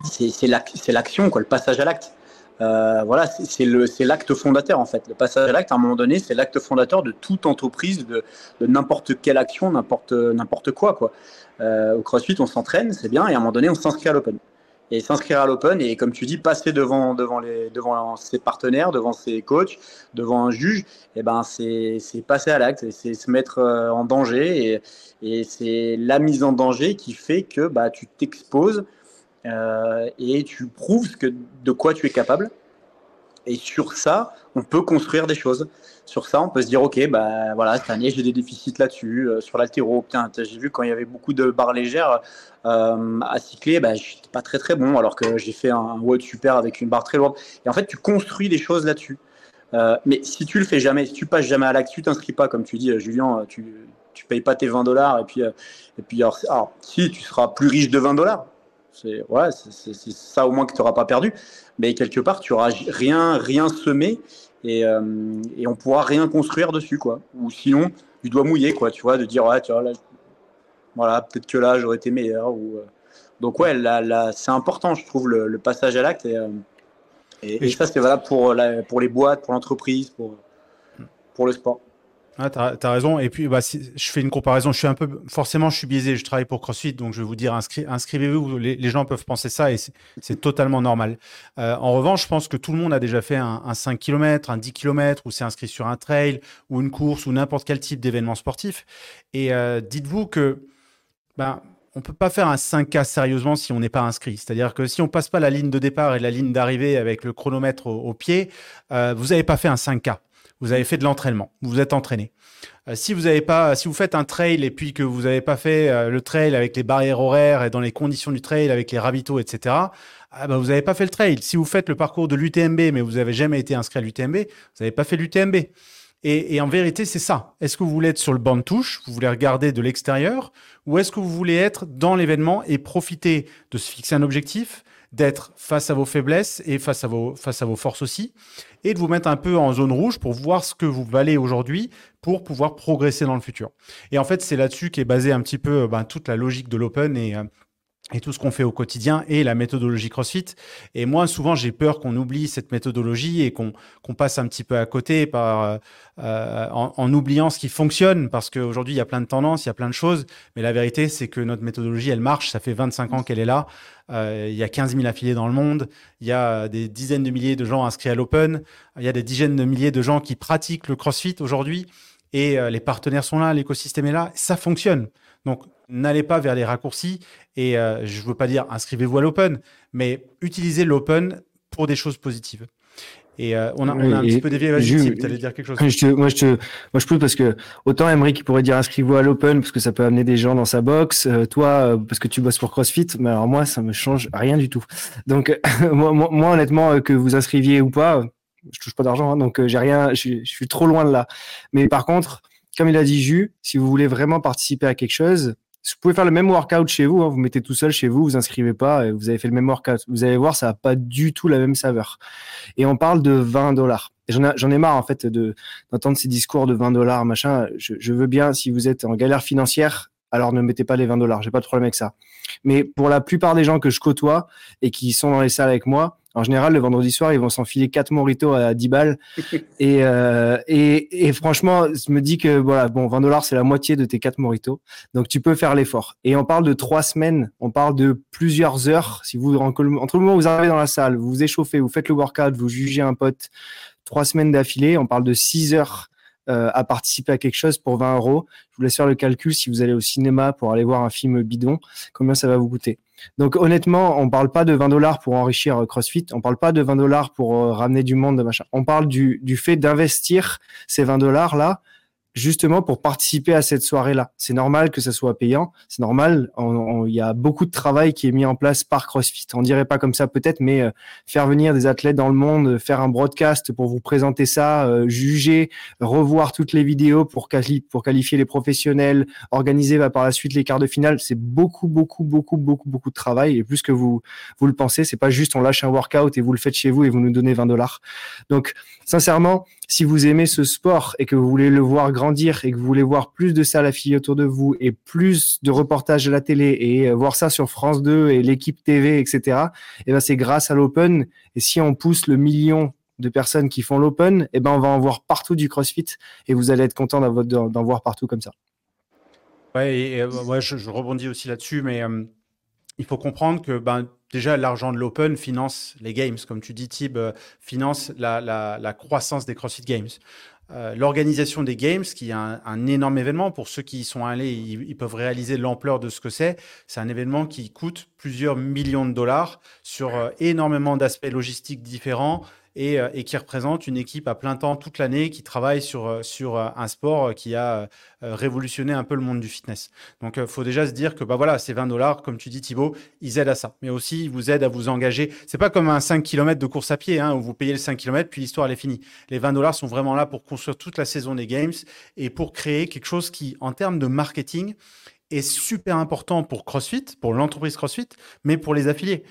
c'est, l'action, quoi, le passage à l'acte. Euh, voilà, c'est, l'acte fondateur en fait. Le passage à l'acte, à un moment donné, c'est l'acte fondateur de toute entreprise, de, n'importe quelle action, n'importe, n'importe quoi. quoi. Euh, au CrossFit, on s'entraîne, c'est bien, et à un moment donné, on s'inscrit à l'Open et s'inscrire à l'Open et comme tu dis passer devant devant les devant ses partenaires devant ses coachs devant un juge et eh ben c'est passer à l'acte c'est se mettre euh, en danger et, et c'est la mise en danger qui fait que bah tu t'exposes euh, et tu prouves que de quoi tu es capable et sur ça, on peut construire des choses. Sur ça, on peut se dire, OK, bah, voilà, cette année, j'ai des déficits là-dessus. Euh, sur l'altéro, j'ai vu quand il y avait beaucoup de barres légères euh, à cycler, bah, je n'étais pas très très bon, alors que j'ai fait un WOD super avec une barre très lourde. Et en fait, tu construis des choses là-dessus. Mais si tu le fais jamais, si tu passes jamais à l'acte, tu t'inscris pas, comme tu dis, Julien, tu, tu payes pas tes 20 dollars, et puis, et puis alors, si, tu seras plus riche de 20 dollars. C'est ouais, c'est ça au moins que tu n'auras pas perdu mais quelque part, tu n'auras rien, rien semé et, euh, et on pourra rien construire dessus, quoi. Ou sinon, tu dois mouiller, quoi, tu vois, de dire, ouais, tu vois, là, voilà, peut-être que là, j'aurais été meilleur. Ou, euh. Donc, ouais, là, là, c'est important, je trouve, le, passage à l'acte. Et, euh, et, et, ça, c'est valable pour, la, pour les boîtes, pour l'entreprise, pour, pour le sport. Ah, tu as, raison. Et puis, bah, je fais une comparaison. Je suis un peu, forcément, je suis biaisé. Je travaille pour CrossFit, donc je vais vous dire, inscrivez-vous. Les, gens peuvent penser ça et c'est totalement normal. Euh, en revanche, je pense que tout le monde a déjà fait un, un 5 km, un 10 km, ou s'est inscrit sur un trail, ou une course, ou n'importe quel type d'événement sportif. Et euh, dites-vous que, ben, on peut pas faire un 5K sérieusement si on n'est pas inscrit. C'est-à-dire que si on passe pas la ligne de départ et la ligne d'arrivée avec le chronomètre au, au pied, euh, vous n'avez pas fait un 5K vous avez fait de l'entraînement, vous vous êtes entraîné. Euh, si vous avez pas, si vous faites un trail et puis que vous n'avez pas fait euh, le trail avec les barrières horaires et dans les conditions du trail avec les ravitaux, etc., ah bah, vous n'avez pas fait le trail. Si vous faites le parcours de l'UTMB mais vous n'avez jamais été inscrit à l'UTMB, vous n'avez pas fait l'UTMB. Et, et, en vérité, c'est ça. Est-ce que vous voulez être sur le banc de touche, vous voulez regarder de l'extérieur, ou est-ce que vous voulez être dans l'événement et profiter de se fixer un objectif, d'être face à vos faiblesses et face à vos, face à vos forces aussi, et de vous mettre un peu en zone rouge pour voir ce que vous valez aujourd'hui pour pouvoir progresser dans le futur. Et en fait, c'est là-dessus qu'est basée un petit peu ben, toute la logique de l'open et, euh, et tout ce qu'on fait au quotidien et la méthodologie CrossFit. Et moi, souvent, j'ai peur qu'on oublie cette méthodologie et qu'on passe un petit peu à côté par, euh, euh, en, oubliant ce qui fonctionne, parce qu'aujourd'hui, il y a plein de tendances, il y a plein de choses, mais la vérité, c'est que notre méthodologie, elle marche, ça fait 25 ans qu'elle est là, euh, il y a 15 000 affiliés dans le monde, il y a des dizaines de milliers de gens inscrits à l'Open, il y a des dizaines de milliers de gens qui pratiquent le CrossFit aujourd'hui, et les partenaires sont là, l'écosystème est là, ça fonctionne. Donc, n'allez pas vers les raccourcis et euh, je ne veux pas dire inscrivez-vous à l'open, mais utilisez l'open pour des choses positives. Et euh, on, a, on, a, un petit peu dévié. Vas-y, tu allais dire quelque chose. Je te, moi, je te, moi, je peux parce que autant Emric pourrait dire inscrivez-vous à l'open parce que ça peut amener des gens dans sa box. Euh, toi, parce que tu bosses pour CrossFit, mais alors moi, ça me change rien du tout. Donc, moi, moi, honnêtement, que vous inscriviez ou pas, je touche pas d'argent, hein, donc j'ai rien. Je, je, suis trop loin de là. Mais par contre, comme il a dit Jus, si vous voulez vraiment participer à quelque chose, vous pouvez faire le même workout chez vous, hein, vous mettez tout seul chez vous, vous inscrivez pas vous avez fait le même workout. Vous allez voir, ça n'a pas du tout la même saveur. Et on parle de 20 dollars. J'en ai, marre en fait de d'entendre ces discours de 20 dollars, machin. Je, je, veux bien, si vous êtes en galère financière, alors ne mettez pas les 20 dollars. J'ai pas de problème avec ça. Mais pour la plupart des gens que je côtoie et qui sont dans les salles avec moi, En général, le vendredi soir, ils vont s'enfiler quatre moritos à 10 balles. et, euh, et, et, franchement, je me dis que voilà, bon, 20 dollars, c'est la moitié de tes quatre moritos. Donc, tu peux faire l'effort. Et on parle de trois semaines, on parle de plusieurs heures. Si vous, entre le moment où vous arrivez dans la salle, vous vous échauffez, vous faites le workout, vous jugez un pote, trois semaines d'affilée, on parle de six heures euh, à participer à quelque chose pour 20 euros. Je vous laisse faire le calcul si vous allez au cinéma pour aller voir un film bidon, combien ça va vous coûter? Donc honnêtement, on parle pas de 20 dollars pour enrichir euh, CrossFit, on parle pas de 20 dollars pour euh, ramener du monde. On parle du, du fait d'investir ces 20 dollars là justement pour participer à cette soirée-là. C'est normal que ça soit payant, c'est normal. Il y a beaucoup de travail qui est mis en place par CrossFit. On dirait pas comme ça peut-être, mais euh, faire venir des athlètes dans le monde, faire un broadcast pour vous présenter ça, euh, juger, revoir toutes les vidéos pour, pour qualifier les professionnels, organiser bah, par la suite les quarts de finale, c'est beaucoup, beaucoup, beaucoup, beaucoup, beaucoup de travail. Et plus que vous vous le pensez, c'est pas juste on lâche un workout et vous le faites chez vous et vous nous donnez 20 dollars. Donc sincèrement, si vous aimez ce sport et que vous voulez le voir grandir et que vous voulez voir plus de ça la fille autour de vous et plus de reportages à la télé et euh, voir ça sur France 2 et l'équipe TV, etc., et eh ben c'est grâce à l'Open. Et si on pousse le million de personnes qui font l'Open, et eh ben on va en voir partout du CrossFit et vous allez être content d'en voir partout comme ça. Ouais, et, euh, je, rebondis aussi là-dessus, mais euh, il faut comprendre que ben, déjà l'argent de l'Open finance les games, comme tu dis, Tib, euh, finance la, croissance des CrossFit Games. Euh, l'organisation des Games, qui est un, énorme événement, pour ceux qui y sont allés, ils, peuvent réaliser l'ampleur de ce que c'est. C'est un événement qui coûte plusieurs millions de dollars sur euh, énormément d'aspects logistiques différents euh, et, qui représente une équipe à plein temps toute l'année qui travaille sur, euh, sur euh, un sport qui a révolutionné un peu le monde du fitness. Donc, il faut déjà se dire que bah voilà, ces 20 dollars, comme tu dis Thibaut, ils aident à ça. Mais aussi, ils vous aident à vous engager. C'est pas comme un 5 km de course à pied hein, où vous payez le 5 km puis l'histoire est finie. Les 20 dollars sont vraiment là pour construire toute la saison des games et pour créer quelque chose qui, en termes de marketing, est super important pour CrossFit, pour l'entreprise CrossFit, mais pour les affiliés.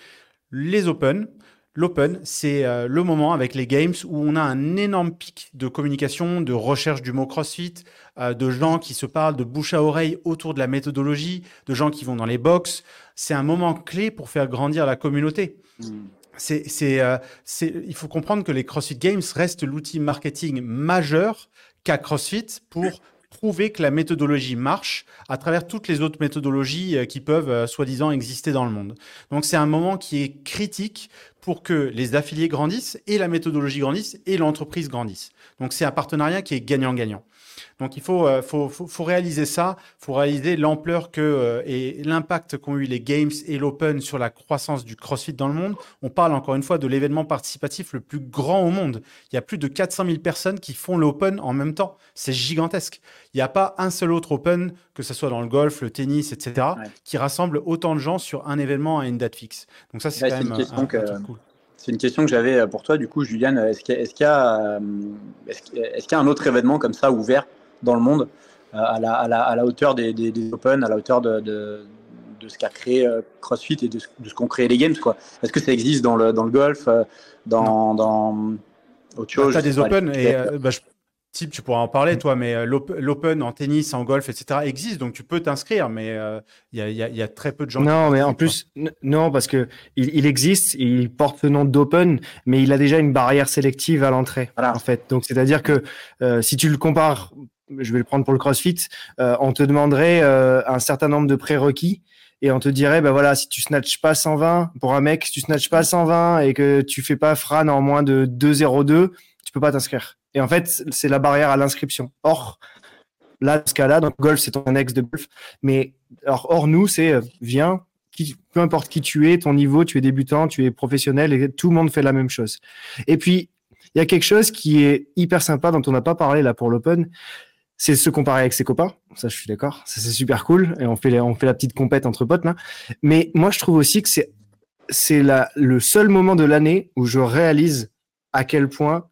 Les Open, L'open, c'est euh, le moment avec les games où on a un énorme pic de communication, de recherche du mot CrossFit, euh, de gens qui se parlent de bouche à oreille autour de la méthodologie, de gens qui vont dans les box. C'est un moment clé pour faire grandir la communauté. Hmm. Euh, c'est, il faut comprendre que les CrossFit Games restent l'outil marketing majeur qu'a CrossFit pour prouver que la méthodologie marche à travers toutes les autres méthodologies qui peuvent soi-disant exister dans le monde. Donc c'est un moment qui est critique pour que les affiliés grandissent et la méthodologie grandisse et l'entreprise grandisse. Donc c'est un partenariat qui est gagnant-gagnant. Donc il faut, euh, faut, faut, réaliser ça, il faut réaliser l'ampleur que euh, et l'impact qu'ont eu les Games et l'Open sur la croissance du CrossFit dans le monde. On parle encore une fois de l'événement participatif le plus grand au monde. Il y a plus de 400 000 personnes qui font l'Open en même temps. C'est gigantesque. Il n'y a pas un seul autre Open, que ce soit dans le golf, le tennis, etc., qui rassemble autant de gens sur un événement à une date fixe. Donc ça, c'est quand même un, cool. C'est une question que j'avais euh, pour toi, du coup, Juliane. Est-ce qu'il y, a, un autre événement comme ça ouvert dans le monde euh, à la, à, la, à, la, hauteur des, des, Open, à la hauteur de, de, de ce qu'a créé euh, CrossFit et de, ce qu'ont créé les Games quoi. Est-ce que ça existe dans le, dans le golf, euh, dans, dans autre chose? Tu as des Open et bah, Type, tu pourras en parler, toi, mais l'Open en tennis, en golf, etc. existe, donc tu peux t'inscrire, mais il y, y, a, très peu de gens. Non, mais en plus, non, parce que il, il, existe, il porte le nom d'Open, mais il a déjà une barrière sélective à l'entrée, en fait. Donc, c'est-à-dire que si tu le compares je vais le prendre pour le CrossFit, euh, on te demanderait euh, un certain nombre de prérequis et on te dirait, ben voilà, si tu snatches pas 120, pour un mec, si tu snatches pas 120 et que tu fais pas Fran en moins de 2,02, tu peux pas t'inscrire. Et en fait, c'est la barrière à l'inscription. Or, là, ce cas-là, donc golf, c'est ton ex de golf. Mais alors, or, nous, c'est euh, viens, qui, peu importe qui tu es, ton niveau, tu es débutant, tu es professionnel, et tout le monde fait la même chose. Et puis, il y a quelque chose qui est hyper sympa dont on n'a pas parlé là pour l'Open, c'est se comparer avec ses copains. Ça, je suis d'accord. Ça, c'est super cool. Et on fait, on fait la petite compète entre potes. Mais moi, je trouve aussi que c'est, c'est la, le seul moment de l'année où je réalise à quel point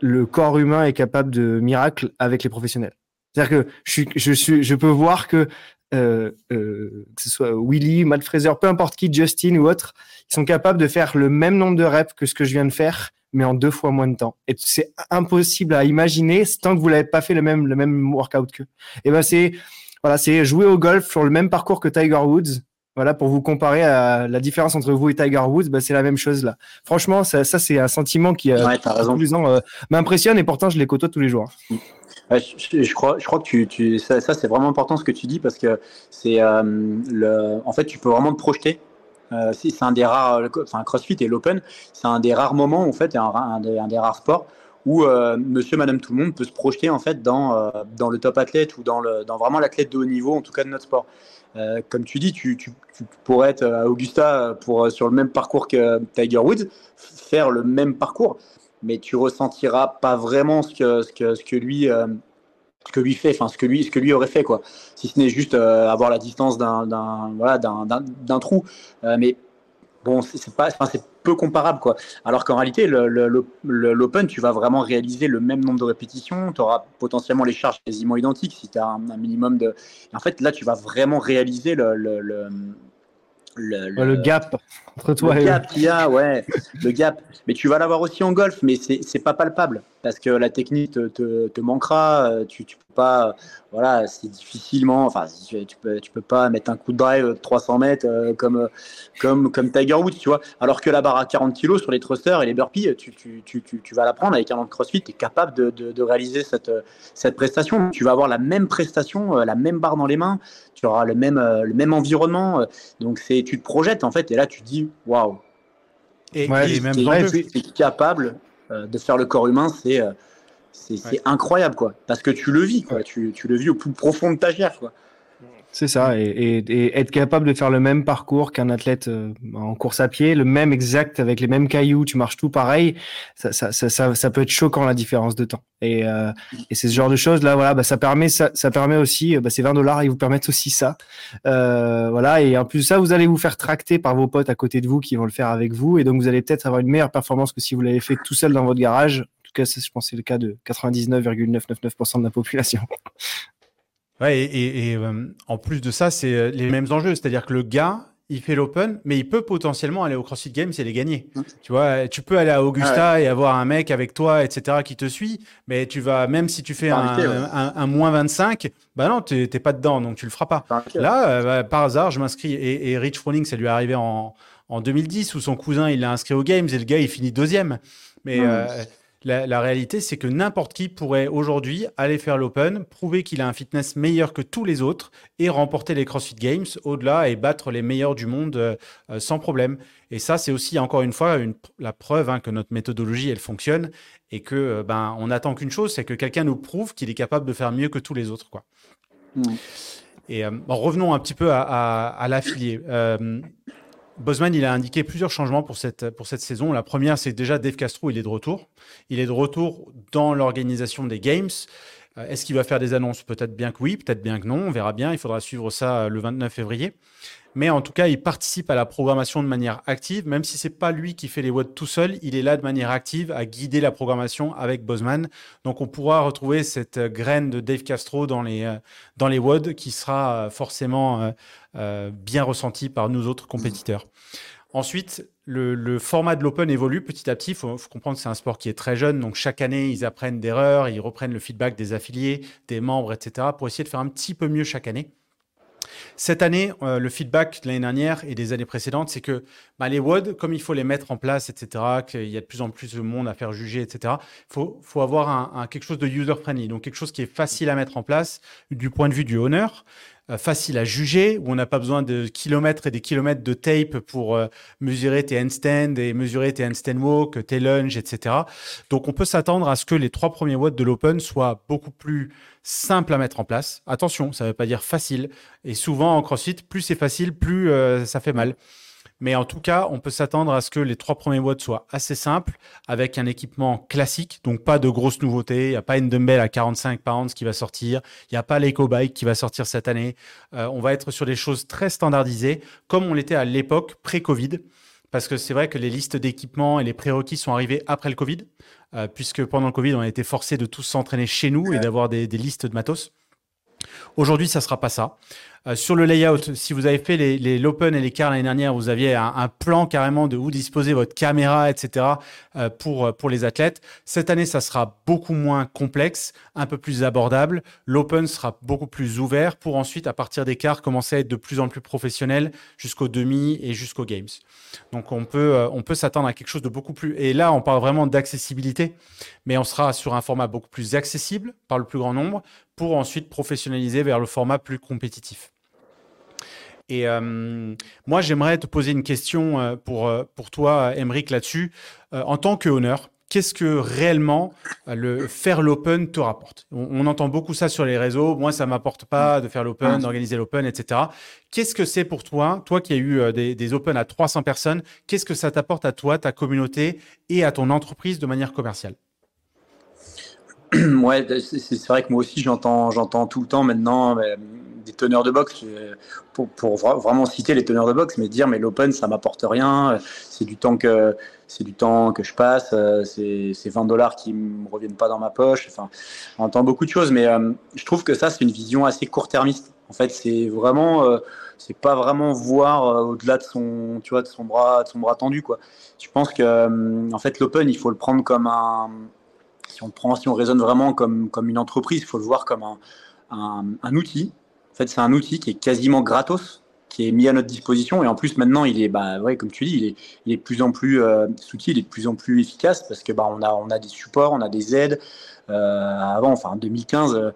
le corps humain est capable de miracles avec les professionnels. C'est-à-dire que je je suis, je peux voir que euh, euh, que ce soit Willy, Matt Fraser, peu importe qui, Justin ou autre, ils sont capables de faire le même nombre de reps que ce que je viens de faire mais en deux fois moins de temps. Et c'est impossible à imaginer tant que vous n'avez pas fait le même, le même workout que. Et ben c'est, voilà, c'est jouer au golf sur le même parcours que Tiger Woods Voilà, pour vous comparer à la différence entre vous et Tiger Woods, bah, c'est la même chose là. Franchement, ça, c'est un sentiment qui, euh, euh, m'impressionne et pourtant je les côtoie tous les jours. je, crois, je crois que tu, tu ça, c'est vraiment important ce que tu dis parce que c'est euh, le, en fait, tu peux vraiment te projeter. C'est un des rares, enfin CrossFit et l'Open, c'est un des rares moments en fait, un, un, des, rares sports où Monsieur, Madame, tout le monde peut se projeter en fait dans dans le top athlète ou dans le dans vraiment l'athlète de haut niveau en tout cas de notre sport. Euh, comme tu dis, tu, pourrais être à Augusta pour, sur le même parcours que Tiger Woods, faire le même parcours, mais tu ressentiras pas vraiment ce que, ce que, ce que lui. Euh, ce que lui fait, enfin ce que lui, ce que lui aurait fait quoi. Si ce n'est juste euh, avoir la distance d'un, voilà, d'un, trou, mais bon, c'est pas, c'est peu comparable quoi. Alors qu'en réalité, l'open, tu vas vraiment réaliser le même nombre de répétitions, tu auras potentiellement les charges quasiment identiques si tu as un, minimum de. en fait, là, tu vas vraiment réaliser le, gap entre toi le gap qu'il y a, ouais, le gap. Mais tu vas l'avoir aussi en golf, mais c'est pas palpable parce que la technique te, te, te manquera. Euh, tu, pas, voilà, c'est difficilement. Enfin, tu, tu, peux, tu peux pas mettre un coup de drive de 300 mètres euh, comme, comme, comme Tiger Woods, tu vois. Alors que la barre à 40 kg sur les thrusters et les burpees, tu, tu, tu, tu vas la prendre avec un an de CrossFit, tu es capable de, de, de, réaliser cette, cette prestation. Tu vas avoir la même prestation, euh, la même barre dans les mains, tu auras le même, le même environnement. Donc, c'est, tu te projettes en fait, et là, tu te dis, waouh. Et, même es capable euh, de faire le corps humain, c'est euh, c'est incroyable, quoi. Parce que tu le vis, quoi. Tu, tu, le vis au plus profond de ta chair, quoi. C'est ça, et, être capable de faire le même parcours qu'un athlète euh, en course à pied, le même exact avec les mêmes cailloux, tu marches tout pareil, ça, ça, ça, ça peut être choquant la différence de temps. Et, euh, et c'est ce genre de choses là, voilà, bah, ça permet ça, ça permet aussi, bah, ces 20 dollars, ils vous permettent aussi ça, euh, voilà. Et en plus de ça, vous allez vous faire tracter par vos potes à côté de vous qui vont le faire avec vous, et donc vous allez peut-être avoir une meilleure performance que si vous l'avez fait tout seul dans votre garage. En tout cas, je pense c'est le cas de 99,999% de la population. Ouais, et, et, euh, en plus de ça, c'est euh, les mêmes enjeux. C'est-à-dire que le gars, il fait l'open, mais il peut potentiellement aller au CrossFit Games et les gagner. Mmh. Tu vois, tu peux aller à Augusta et avoir un mec avec toi, etc., qui te suit, mais tu vas, même si tu fais un, un, moins 25, bah non, tu n'es pas dedans, donc tu le feras pas. Là, euh, bah, par hasard, je m'inscris. Et, et, Rich Froning, ça lui est arrivé en, en 2010, où son cousin, il l'a inscrit aux Games et le gars, il finit deuxième. Mais mmh. La, réalité, c'est que n'importe qui pourrait aujourd'hui aller faire l'Open, prouver qu'il a un fitness meilleur que tous les autres et remporter les CrossFit Games au-delà et battre les meilleurs du monde euh, euh, sans problème. Et ça, c'est aussi encore une fois la preuve hein, que notre méthodologie, elle fonctionne et que euh, ben on attend qu'une chose, c'est que quelqu'un nous prouve qu'il est capable de faire mieux que tous les autres, quoi. Et revenons un petit peu à, à l'affilié. Bosman, il a indiqué plusieurs changements pour cette, pour cette saison. La première, c'est déjà Dave Castro, il est de retour. Il est de retour dans l'organisation des Games. Euh, est-ce qu'il va faire des annonces? Peut-être bien que oui, peut-être bien que non. On verra bien. Il faudra suivre ça euh, le 29 février. Mais en tout cas, il participe à la programmation de manière active, même si c'est pas lui qui fait les WOD tout seul, il est là de manière active à guider la programmation avec Bosman. Donc on pourra retrouver cette euh, graine de Dave Castro dans les, dans les WOD qui sera forcément bien ressentie par nous autres compétiteurs. Ensuite, le, format de l'Open évolue petit à petit. Il faut, comprendre que c'est un sport qui est très jeune. Donc, chaque année, ils apprennent d'erreurs, ils reprennent le feedback des affiliés, des membres, etc., pour essayer de faire un petit peu mieux chaque année. Cette année, euh, le feedback de l'année dernière et des années précédentes, c'est que bah, les WOD, comme il faut les mettre en place, etc., qu'il y a de plus en plus de monde à faire juger, etc., il faut, avoir quelque chose de user-friendly, donc quelque chose qui est facile à mettre en place du point de vue du honneur, euh, facile à juger, où on n'a pas besoin de kilomètres et des kilomètres de tape pour euh, mesurer tes handstands et mesurer tes handstand walk, tes lunges, etc. Donc on peut s'attendre à ce que les trois premiers watts de l'Open soient beaucoup plus simples à mettre en place. Attention, ça ne veut pas dire facile. Et souvent en CrossFit, plus c'est facile, plus euh, ça fait mal. Mais en tout cas, on peut s'attendre à ce que les trois premiers watts soient assez simples, avec un équipement classique, donc pas de grosses nouveautés. Il n'y a pas une dumbbell à 45 pounds qui va sortir. Il n'y a pas l'EcoBike qui va sortir cette année. Euh, on va être sur des choses très standardisées, comme on l'était à l'époque pré-Covid. Parce que c'est vrai que les listes d'équipements et les prérequis sont arrivés après le Covid, euh, puisque pendant le Covid, on a été forcé de tous s'entraîner chez nous et d'avoir des listes de matos. Aujourd'hui, ça sera pas ça. Euh, sur le layout, si vous avez fait l'open et les cars l'année dernière, vous aviez un, plan carrément de où disposer votre caméra, etc. Euh, pour, euh, pour les athlètes. Cette année, ça sera beaucoup moins complexe, un peu plus abordable. L'open sera beaucoup plus ouvert pour ensuite, à partir des quarts, commencer à être de plus en plus professionnel jusqu'au demi et jusqu'aux games. Donc on peut, on peut s'attendre à quelque chose de beaucoup plus. Et là, on parle vraiment d'accessibilité, mais on sera sur un format beaucoup plus accessible par le plus grand nombre pour ensuite professionnaliser vers le format plus compétitif. Et euh, moi, j'aimerais te poser une question euh, pour, euh, pour toi, Emeric, là-dessus. en tant que honneur, qu'est-ce que réellement le faire l'open te rapporte? On, entend beaucoup ça sur les réseaux. Moi, ça m'apporte pas de faire l'open, d'organiser l'open, etc. Qu'est-ce que c'est pour toi, toi qui as eu des, des open à 300 personnes, qu'est-ce que ça t'apporte à toi, ta communauté et à ton entreprise de manière commerciale? Ouais, c'est vrai que moi aussi j'entends, j'entends tout le temps maintenant des teneurs de boxe pour, pour, vraiment citer les teneurs de boxe, mais dire mais l'open ça m'apporte rien, c'est du temps que c'est du temps que je passe, c'est 20 dollars qui me reviennent pas dans ma poche. Enfin, on entend beaucoup de choses, mais euh, je trouve que ça c'est une vision assez court-termiste. En fait, c'est vraiment euh, c'est pas vraiment voir euh, au-delà de son tu vois de son bras de son bras tendu quoi. Je pense que en fait l'open il faut le prendre comme un si on prend, si on raisonne vraiment comme, comme une entreprise, il faut le voir comme un, un, outil. Fait, c'est un outil qui est quasiment gratos, qui est mis à notre disposition. Et en plus, maintenant, il est, bah, ouais, comme tu dis, il est, il est de plus en plus, euh, il est de plus en plus efficace parce que bah, on a, on a des supports, on a des aides. Euh, avant, enfin, en 2015.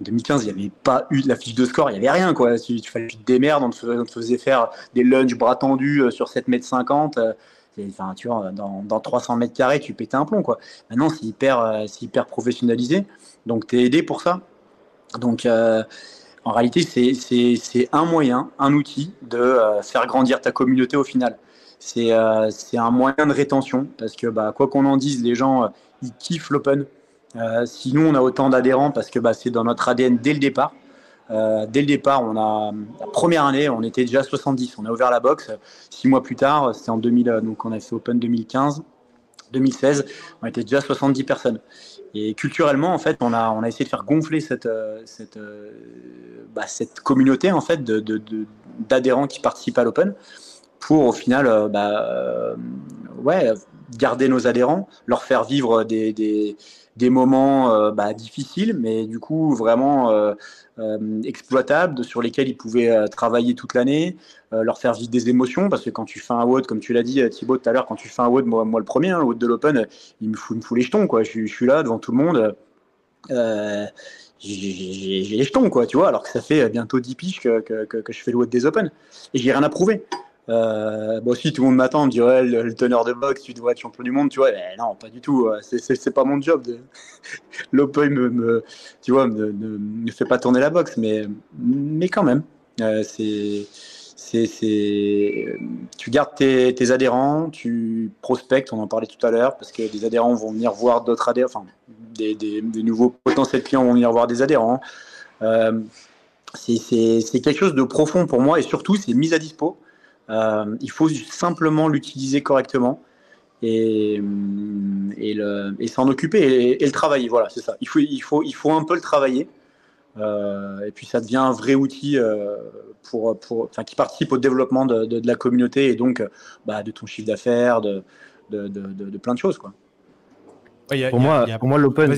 2015, il n'y avait pas eu de la fiche de score, il n'y avait rien. Quoi. Tu, tu fallait des merdes, on te, faisait, faire des lunges bras tendus euh, sur 7 mètres 50. Enfin, tu vois, dans, dans, 300 mètres carrés, tu pétais un plomb, quoi. Maintenant, c'est hyper, euh, hyper professionnalisé. Donc, tu es aidé pour ça. Donc, euh, en réalité, c'est un moyen, un outil de euh, faire grandir ta communauté au final. C'est un moyen de rétention parce que, bah, quoi qu'on en dise, les gens, ils kiffent l'open. si nous, on a autant d'adhérents parce que bah, c'est dans notre ADN dès le départ. Euh, dès le départ, on a la première année, on était déjà 70. On a ouvert la box. Six mois plus tard, c'était en 2000, euh, donc on a fait Open 2015, 2016, on était déjà 70 personnes. Et culturellement, en fait, on a, on a essayé de faire gonfler cette, euh, cette, bah, cette communauté en fait d'adhérents de, qui participent à l'Open pour au final, bah, ouais, garder nos adhérents, leur faire vivre des, des moments bah, difficiles, mais du coup vraiment euh, exploitables sur lesquels ils pouvaient euh, travailler toute l'année, euh, leur faire vivre des émotions, parce que quand tu fais un WOD, comme tu l'as dit Thibaut tout à l'heure, quand tu fais un WOD, moi, le premier, hein, WOD de l'Open, il me fout, les jetons, quoi. Je, suis là devant tout le monde. j'ai les jetons, quoi, tu vois, alors que ça fait bientôt 10 piges que je fais le WOD des Open. Et j'ai rien à prouver. Euh, bon, si tout le monde m'attend, on me dit le, teneur de boxe, tu dois être champion du monde, tu vois. Eh, non, pas du tout. C'est pas mon job. De... L'open me, me, tu vois, ne me, me, fait pas tourner la boxe, mais, mais quand même, euh, c'est c'est tu gardes tes, adhérents, tu prospectes, on en parlait tout à l'heure, parce que des adhérents vont venir voir d'autres adhérents, enfin, des, nouveaux potentiels clients vont venir voir des adhérents. Euh, c'est quelque chose de profond pour moi et surtout, c'est mise à dispo. Euh, il faut simplement l'utiliser correctement et, et, s'en occuper et, le travailler. Voilà, c'est ça. Il faut, il, faut, il faut un peu le travailler. Euh, et puis ça devient un vrai outil euh, pour, pour, qui participe au développement de, de, la communauté et donc bah, de ton chiffre d'affaires, de, de, de, plein de choses. Quoi. pour, moi, pour moi, l'open,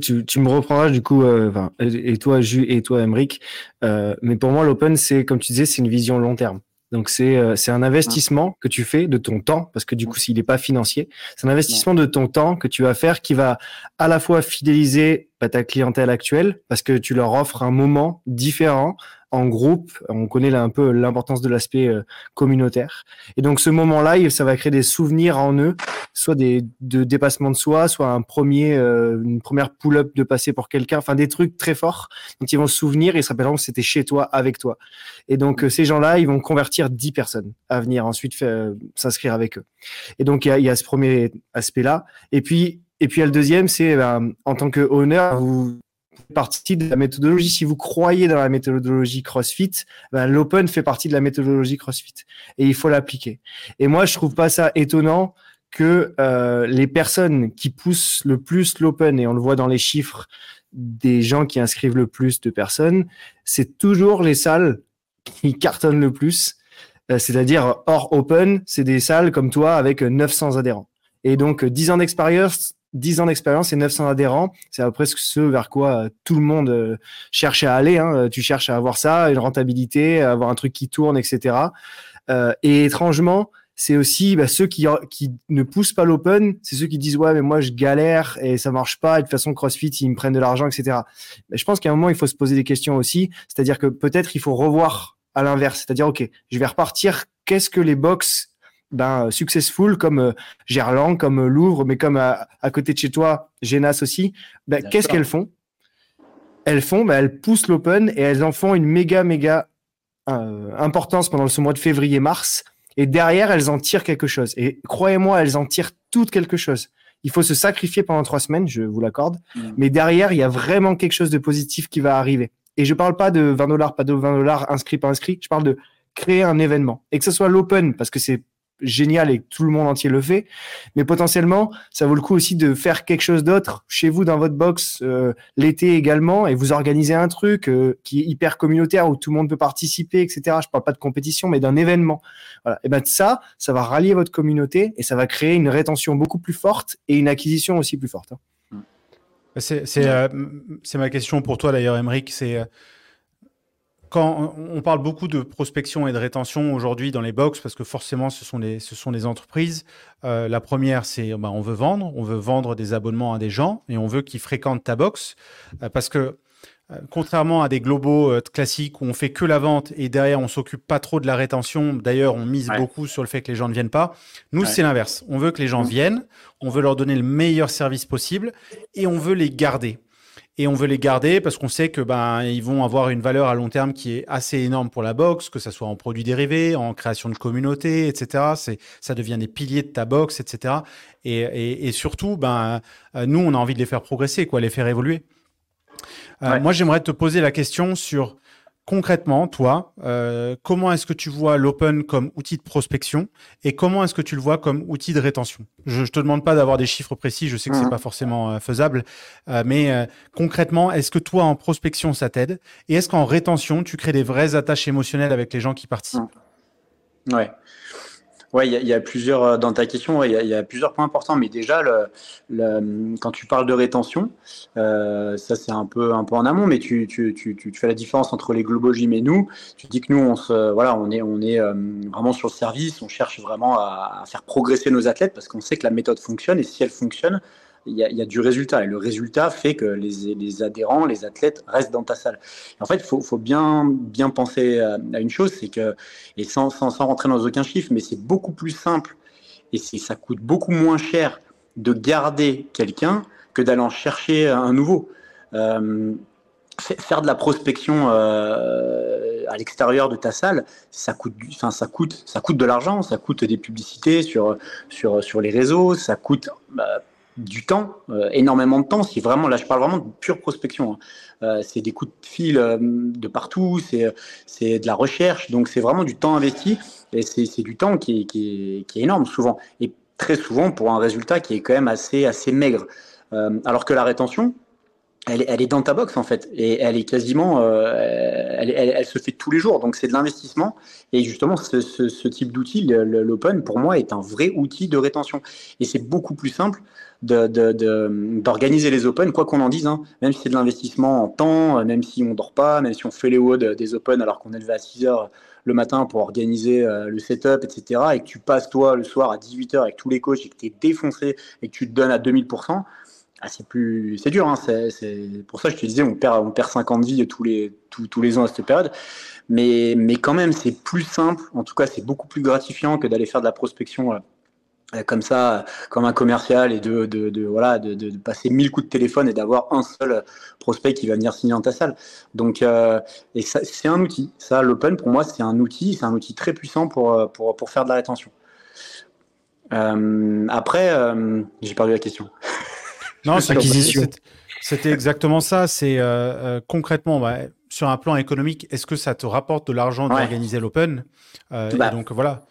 tu, tu, me reprendras du coup, euh, et toi, Jus, et toi, Emric. Euh, mais pour moi, l'open, c'est, comme tu disais, c'est une vision long terme. Donc c'est euh, c'est un investissement que tu fais de ton temps parce que du coup s'il n'est pas financier, c'est un investissement de ton temps que tu vas faire qui va à la fois fidéliser bah, ta clientèle actuelle parce que tu leur offres un moment différent en groupe. On connaît là un peu l'importance de l'aspect euh, communautaire. Et donc ce moment-là, ça va créer des souvenirs en eux, soit des de dépassement de soi, soit un premier, euh, une première pull-up de passer pour quelqu'un, enfin des trucs très forts dont ils vont se souvenir et se rappelleront que c'était chez toi, avec toi. Et donc euh, ces gens-là, ils vont convertir 10 personnes à venir ensuite s'inscrire avec eux. Et donc il y a, y a, ce premier aspect-là. Et puis et puis il y a le deuxième, c'est ben, en tant que honneur, vous partie de la méthodologie. Si vous croyez dans la méthodologie CrossFit, ben, l'open fait partie de la méthodologie CrossFit et il faut l'appliquer. Et moi, je trouve pas ça étonnant que euh, les personnes qui poussent le plus l'open, et on le voit dans les chiffres des gens qui inscrivent le plus de personnes, c'est toujours les salles qui cartonnent le plus. Euh, c'est-à-dire hors open, c'est des salles comme toi avec 900 adhérents. Et donc 10 ans d'expérience, 10 ans d'expérience et 900 adhérents, c'est à peu près ce vers quoi tout le monde cherche à aller. Hein. Tu cherches à avoir ça, une rentabilité, avoir un truc qui tourne, etc. Euh, et étrangement, c'est aussi bah, ceux qui, qui ne poussent pas l'open, c'est ceux qui disent ouais mais moi je galère et ça marche pas et de toute façon CrossFit ils me prennent de l'argent etc. Mais je pense qu'à un moment il faut se poser des questions aussi, c'est-à-dire que peut-être il faut revoir à l'inverse, c'est-à-dire ok je vais repartir qu'est-ce que les box ben, successful comme euh, Gerland, comme euh, Louvre, mais comme à, côté de chez toi, Genas aussi, ben, qu'est-ce qu'elles font? Elles font, ben, elles poussent l'open et elles en font une méga, méga euh, importance pendant ce mois de février-mars et derrière, elles en tirent quelque chose. Et croyez-moi, elles en tirent toutes quelque chose. Il faut se sacrifier pendant trois semaines, je vous l'accorde. Mm. Mais derrière, il y a vraiment quelque chose de positif qui va arriver. Et je parle pas de 20 dollars, pas de 20 dollars, inscrit, pas inscrit. Je parle de créer un événement. Et que ce soit l'open, parce que c'est génial et que tout le monde entier le fait. Mais potentiellement, ça vaut le coup aussi de faire quelque chose d'autre chez vous dans votre box euh, l'été également et vous organiser un truc euh, qui est hyper communautaire où tout le monde peut participer, etc. Je parle pas de compétition, mais d'un événement. Voilà. Et ben ça, ça va rallier votre communauté et ça va créer une rétention beaucoup plus forte et une acquisition aussi plus forte. Hein. C'est euh, ma question pour toi d'ailleurs, Emeric. C'est quand on parle beaucoup de prospection et de rétention aujourd'hui dans les box, parce que forcément, ce sont des, ce sont des entreprises. Euh, la première, c'est bah, on veut vendre, on veut vendre des abonnements à des gens et on veut qu'ils fréquentent ta box. Euh, parce que euh, contrairement à des globaux classiques où on fait que la vente et derrière on s'occupe pas trop de la rétention, d'ailleurs on mise beaucoup sur le fait que les gens ne viennent pas, nous c'est l'inverse. On veut que les gens mmh. viennent, on veut leur donner le meilleur service possible et on veut les garder et on veut les garder parce qu'on sait que ben ils vont avoir une valeur à long terme qui est assez énorme pour la box, que ça soit en produits dérivés, en création de communauté, etc. C'est ça devient des piliers de ta box, etc. Et, et, surtout, ben euh, nous on a envie de les faire progresser, quoi, les faire évoluer. Euh, moi, j'aimerais te poser la question sur concrètement, toi, euh, comment est-ce que tu vois l'open comme outil de prospection et comment est-ce que tu le vois comme outil de rétention? Je ne te demande pas d'avoir des chiffres précis, je sais que c'est mhm. pas forcément euh, faisable, euh, mais concrètement, est-ce que toi, en prospection, ça t'aide? Et est-ce qu'en rétention, tu crées des vraies attaches émotionnelles avec les gens qui participent? Ouais. Ouais, il y, a plusieurs euh, dans ta question, il y, a plusieurs points importants. Mais déjà, quand tu parles de rétention, euh, ça c'est un peu un peu en amont, mais tu, fais la différence entre les global gym et nous. Tu dis que nous, on est euh, vraiment sur le service, on cherche vraiment à faire progresser nos athlètes parce qu'on sait que la méthode fonctionne et si elle fonctionne, il y, a, du résultat. Et le résultat fait que les, adhérents, les athlètes restent dans ta salle. en fait, il faut, bien, bien penser à, une chose, c'est que, et sans, sans, rentrer dans aucun chiffre, mais c'est beaucoup plus simple et ça coûte beaucoup moins cher de garder quelqu'un que d'aller en chercher un nouveau. Euh, faire de la prospection euh, à l'extérieur de ta salle, ça coûte, enfin ça coûte, ça coûte de l'argent, ça coûte des publicités sur sur sur les réseaux, ça coûte bah, du temps, euh, énormément de temps. Si vraiment, là, je parle vraiment de pure prospection. Hein. Euh, c'est des coups de fil euh, de partout, c'est c'est de la recherche, donc c'est vraiment du temps investi et c'est du temps qui est, qui, est, qui est, énorme souvent et très souvent pour un résultat qui est quand même assez assez maigre. alors que la rétention, elle, elle, est dans ta box en fait et elle est quasiment, elle, elle, elle, se fait tous les jours. Donc c'est de l'investissement et justement ce, ce, ce type d'outil, l'open pour moi est un vrai outil de rétention et c'est beaucoup plus simple d'organiser de, les Open, quoi qu'on en dise, hein. même si c'est de l'investissement en temps, même si on dort pas, même si on fait les WOD des Open alors qu'on est levé à 6 heures le matin pour organiser euh, le setup, etc., et que tu passes toi le soir à 18h avec tous les coachs et que tu es défoncé et que tu te donnes à 2000%, ah, c'est plus c'est dur hein. c'est pour ça que je te disais on perd on perd 50 vies tous les tous, tous les ans à cette période mais mais quand même c'est plus simple en tout cas c'est beaucoup plus gratifiant que d'aller faire de la prospection euh, comme ça, comme un commercial, et de, de, voilà, de, passer mille coups de téléphone et d'avoir un seul prospect qui va venir signer dans ta salle. Donc, euh, et c'est un outil. Ça, l'open, pour moi, c'est un outil, c'est un outil très puissant pour, pour, pour faire de la rétention. Euh, après, j'ai perdu la question. Non, c'était exactement ça. C'est concrètement, bah, sur un plan économique, est-ce que ça te rapporte de l'argent d'organiser l'open? Bah. Donc voilà.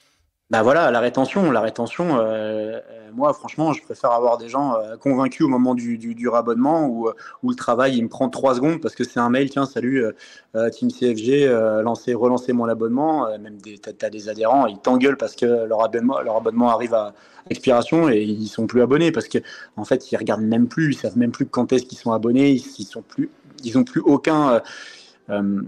Bah voilà, la rétention, la rétention. Euh, moi, franchement, je préfère avoir des gens euh, convaincus au moment du, du, rabonnement ou où, le travail il me prend trois secondes parce que c'est un mail. Tiens, salut Team CFG, lancez, relancez mon abonnement. même des, t'as, des adhérents, ils t'engueulent parce que leur abonnement, leur abonnement arrive à expiration et ils sont plus abonnés parce que en fait, ils regardent même plus, ils savent même plus quand est-ce qu'ils sont abonnés, ils, sont plus, ils ont plus aucun euh,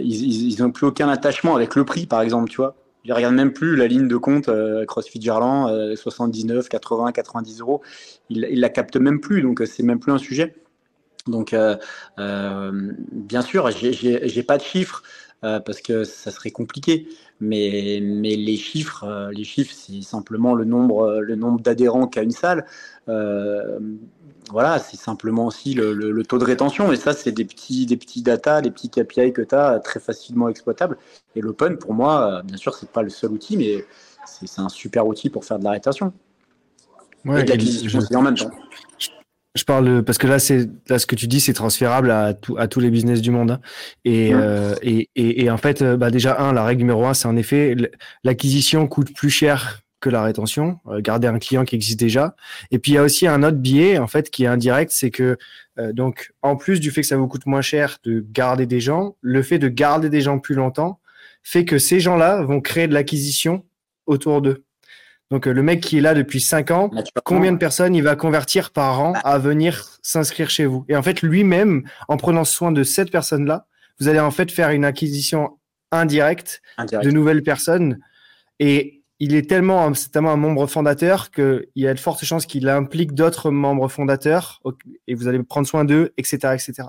ils n'ont plus aucun attachement avec le prix, par exemple, tu vois. Ils regardent même plus la ligne de compte euh, CrossFit Gerland, 79, 80, 90 euros. Ils la captent même plus, donc c'est même plus un sujet. Donc, euh, bien sûr, j'ai pas de chiffres parce que ça serait compliqué, mais, mais les chiffres, chiffres, c'est simplement le nombre, le nombre d'adhérents qu'a une salle voilà, c'est simplement aussi le, taux de rétention. Et ça, c'est des petits, des petits data, des petits KPI que tu as très facilement exploitables. Et l'open, pour moi, euh, bien sûr, c'est pas le seul outil, mais c'est un super outil pour faire de la rétention. et de l'acquisition en même temps. Je, parle parce que là, c'est là ce que tu dis, c'est transférable à, à tous les business du monde. Hein. Euh, et, et, et, en fait, euh, bah déjà un, la règle numéro un, c'est en effet l'acquisition coûte plus cher que la rétention, euh, garder un client qui existe déjà. Et puis il y a aussi un autre biais en fait qui est indirect, c'est que euh, donc en plus du fait que ça vous coûte moins cher de garder des gens, le fait de garder des gens plus longtemps fait que ces gens-là vont créer de l'acquisition autour d'eux. Donc euh, le mec qui est là depuis 5 ans, combien de personnes il va convertir par an bah. à venir s'inscrire chez vous? Et en fait lui-même, en prenant soin de cette personne-là, vous allez en fait faire une acquisition indirecte. de nouvelles personnes. Et il est tellement, c'est tellement un membre fondateur qu'il y a de fortes chances qu'il implique d'autres membres fondateurs et vous allez prendre soin d'eux, etc., etc.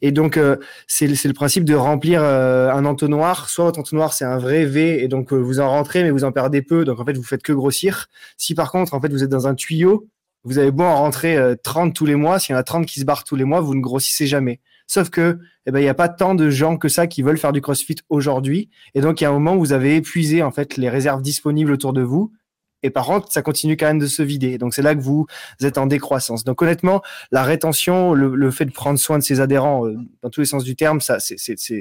Et donc, euh, c'est le principe de remplir euh, un entonnoir. Soit votre entonnoir, c'est un vrai V et donc euh, vous en rentrez, mais vous en perdez peu. Donc, en fait, vous faites que grossir. Si par contre, en fait, vous êtes dans un tuyau, vous avez beau en rentrer 30 tous les mois. S'il y en a 30 qui se barrent tous les mois, vous ne grossissez jamais. Sauf que, eh ben, il n'y a pas tant de gens que ça qui veulent faire du CrossFit aujourd'hui. Et donc, il y a un moment où vous avez épuisé, en fait, les réserves disponibles autour de vous. Et par contre, ça continue quand même de se vider. Donc, c'est là que vous êtes en décroissance. Donc, honnêtement, la rétention, le, fait de prendre soin de ses adhérents, euh, dans tous les sens du terme, ça, c'est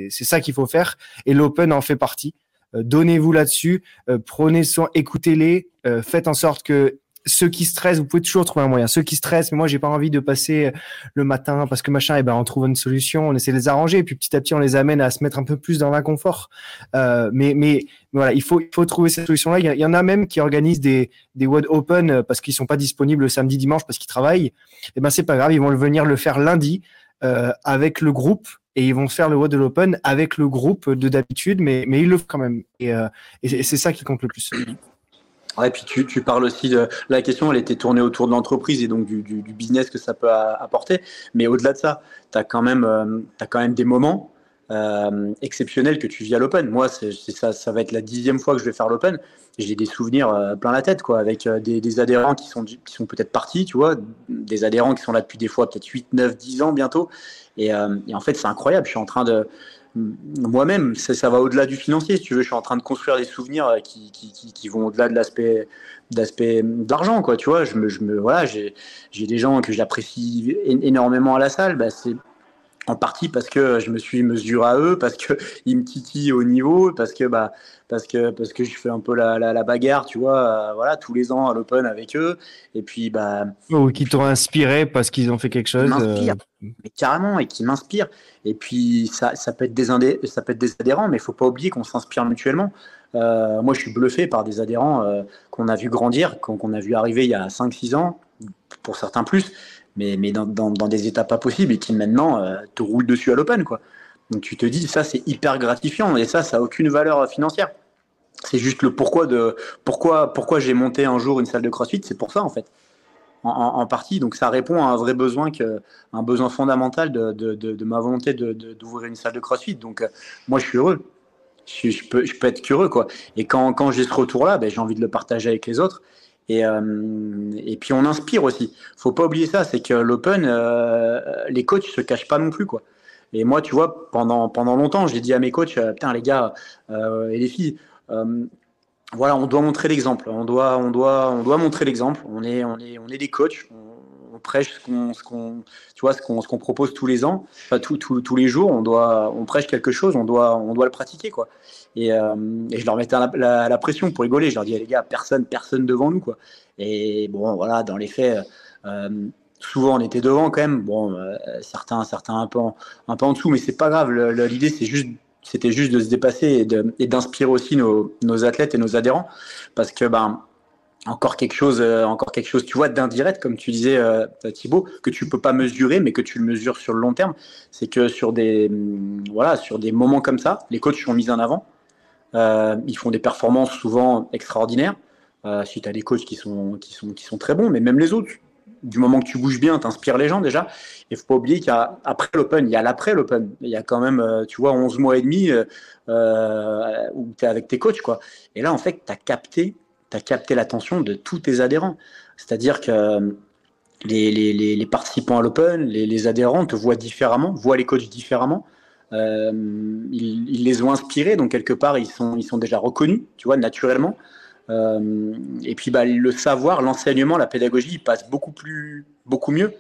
ça qu'il faut faire. Et l'open en fait partie. Euh, donnez-vous là-dessus, euh, prenez soin, écoutez-les, faites en sorte que ceux qui stressent, vous pouvez toujours trouver un moyen. Ceux qui stressent, mais moi j'ai pas envie de passer le matin parce que machin, et eh ben on trouve une solution, on essaie de les arranger, et puis petit à petit on les amène à se mettre un peu plus dans l'inconfort. Euh, mais, mais voilà, il faut il faut trouver cette solution-là. Il, y, en a même qui organisent des des WOD Open euh, parce qu'ils sont pas disponibles le samedi dimanche parce qu'ils travaillent. Et eh ben c'est pas grave, ils vont venir le faire lundi euh, avec le groupe et ils vont faire le WOD de l'Open avec le groupe de d'habitude, mais mais ils le font quand même. Euh, et c'est ça qui compte le plus. Et puis tu, parles aussi de la question, elle était tournée autour de l'entreprise et donc du, business que ça peut apporter. Mais au-delà de ça, tu as, quand même, euh, quand même des moments euh, exceptionnels que tu vis à l'Open. Moi, ça, ça va être la dixième fois que je vais faire l'Open. J'ai des souvenirs euh, plein la tête, quoi, avec des, adhérents qui sont, qui sont peut-être partis, tu vois, des adhérents qui sont là depuis des fois peut-être 8, 9, 10 ans bientôt. Et, et en fait, c'est incroyable. Je suis en train de moi-même, ça, va au-delà du financier. Si tu veux, je suis en train de construire des souvenirs euh, qui, qui, vont au-delà de l'aspect d'aspect d'argent, quoi. Tu vois, je me, je me voilà, j'ai des gens que j'apprécie énormément à la salle. Bah, en partie parce que je me suis mesuré à eux, parce que ils me titillent au niveau, parce que bah parce que parce que je fais un peu la, la, bagarre, tu vois, euh, voilà, tous les ans à l'Open avec eux, et puis bah ou qui t'ont inspiré parce qu'ils ont fait quelque chose, euh... mais carrément, et qui m'inspirent. Et puis ça, ça peut être des indé... ça peut être des adhérents, mais il faut pas oublier qu'on s'inspire mutuellement. Euh, moi, je suis bluffé par des adhérents qu'on a vu grandir, qu'on a vu arriver il y a 5-6 ans, pour certains plus, mais, mais dans, dans, des étapes pas possibles et qui maintenant euh, te roulent dessus à l'open. quoi. Donc tu te dis, ça c'est hyper gratifiant et ça, ça n'a aucune valeur financière. C'est juste le pourquoi de pourquoi, pourquoi j'ai monté un jour une salle de CrossFit, c'est pour ça en fait. En, partie, donc ça répond à un vrai besoin, que, un besoin fondamental de, de, ma volonté d'ouvrir une salle de CrossFit. Donc euh, moi je suis heureux, je, peux, je peux être curieux quoi. Et quand, quand j'ai ce retour-là, ben, j'ai envie de le partager avec les autres. Et, euh, et puis on inspire aussi. Faut pas oublier ça, c'est que l'open, euh, les coachs se cachent pas non plus quoi. Et moi, tu vois, pendant pendant longtemps, j'ai dit à mes coachs, euh, putain les gars et les filles, voilà, on doit montrer l'exemple. On doit on doit on doit montrer l'exemple. On est on est on est des coachs. Prêche ce qu'on, tu vois, ce qu'on, ce qu'on propose tous les ans, enfin, tous les jours, on doit, on prêche quelque chose, on doit, on doit le pratiquer, quoi. Et, euh, je leur mettais la, la, pression pour rigoler. Je leur disais, les gars, personne, personne devant nous, quoi. Et bon, voilà, dans les faits, euh, souvent on était devant quand même. Bon, euh, certains, certains un peu, en, un peu en dessous, mais c'est pas grave. L'idée, c'est juste c'était juste de se dépasser et d'inspirer aussi nos, nos, athlètes et nos adhérents parce que ben encore quelque chose, euh, encore quelque chose, tu vois, d'indirect, comme tu disais, euh, Thibaut, que tu peux pas mesurer, mais que tu le mesures sur le long terme. C'est que sur des, mm, voilà, sur des moments comme ça, les coachs sont mis en avant. Euh, ils font des performances souvent extraordinaires. Si tu as des coachs qui sont, qui, sont, qui sont très bons, mais même les autres, du moment que tu bouges bien, tu inspires les gens déjà. Il faut pas oublier qu'après l'Open, il y a l'après l'Open. Il y a quand même, tu vois, 11 mois et demi où tu es avec tes coachs. Quoi. Et là, en fait, tu as capté tu as capté l'attention de tous tes adhérents. C'est-à-dire que euh, les, les, les, participants à l'Open, les, adhérents te voient différemment, voient les coachs différemment. Euh, ils, les ont inspirés, donc quelque part, ils sont, ils sont déjà reconnus, tu vois, naturellement. Euh, et puis, bah, le savoir, l'enseignement, la pédagogie, ils passent beaucoup, plus, beaucoup mieux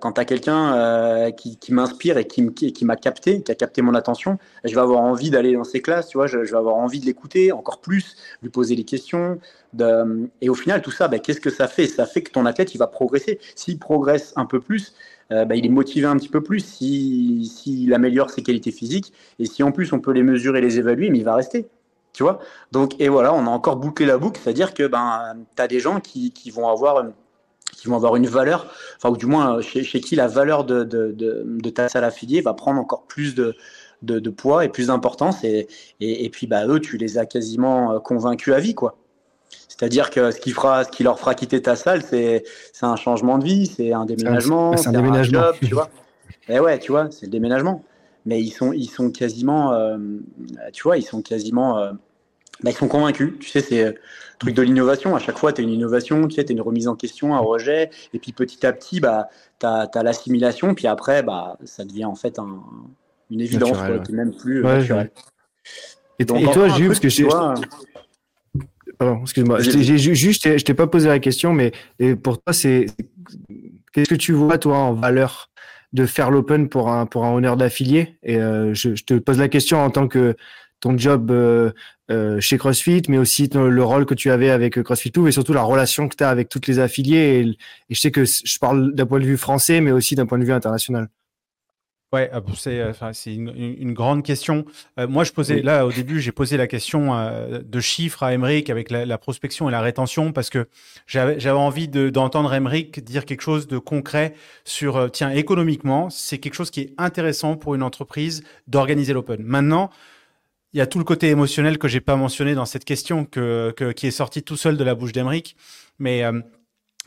quand tu as quelqu'un euh, qui, m'inspire et qui, m'a capté, qui a capté mon attention, je vais avoir envie d'aller dans ses classes, tu vois, je, vais avoir envie de l'écouter encore plus, lui poser des questions. Et au final, tout ça, bah, qu'est-ce que ça fait? Ça fait que ton athlète, il va progresser. S'il progresse un peu plus, euh, bah, il est motivé un petit peu plus, s'il si, améliore ses qualités physiques, et si en plus on peut les mesurer, les évaluer, mais il va rester. Tu vois? Donc, et voilà, on a encore bouclé la boucle, c'est-à-dire que ben, tu as des gens qui, qui vont avoir qui vont avoir une valeur, enfin, ou du moins euh, chez, qui la valeur de, de, de, ta salle affiliée va prendre encore plus de, de, poids et plus d'importance. Et, et, puis, bah, eux, tu les as quasiment euh, convaincus à vie, quoi. C'est-à-dire que ce qui, fera, ce qui leur fera quitter ta salle, c'est un changement de vie, c'est un déménagement, c'est un, déménagement. job, tu vois. Et eh ouais, tu vois, c'est le déménagement. Mais ils sont, ils sont quasiment, euh, tu vois, ils sont quasiment bah, ils sont convaincus. Tu sais, c'est le truc de l'innovation. À chaque fois, tu as une innovation, tu sais, tu as une remise en question, un rejet. Et puis petit à petit, bah, tu as, l'assimilation. Puis après, bah, ça devient en fait un, une évidence, qui même plus euh, naturelle. Et, toi, Jules, parce que je. Pardon, excuse-moi. Juste, je t'ai pas posé la question, mais pour toi, c'est qu'est-ce que tu vois, toi, en valeur de faire l'open pour un, pour un honneur d'affilié? Et euh, je, je, te pose la question en tant que ton job euh, euh, chez CrossFit, mais aussi le rôle que tu avais avec CrossFit Tout, et surtout la relation que tu as avec toutes les affiliés. Et, je sais que je parle d'un point de vue français, mais aussi d'un point de vue international. Ouais, ah, c'est euh, une, grande question. moi, je posais là au début, j'ai posé la question de chiffres à Emeric avec la, prospection et la rétention parce que j'avais envie d'entendre Emeric dire quelque chose de concret sur tiens économiquement, c'est quelque chose qui est intéressant pour une entreprise d'organiser l'open. Maintenant, il y a tout le côté émotionnel que j'ai pas mentionné dans cette question, que, qui est sorti tout seul de la bouche d'Emeric. Mais, euh,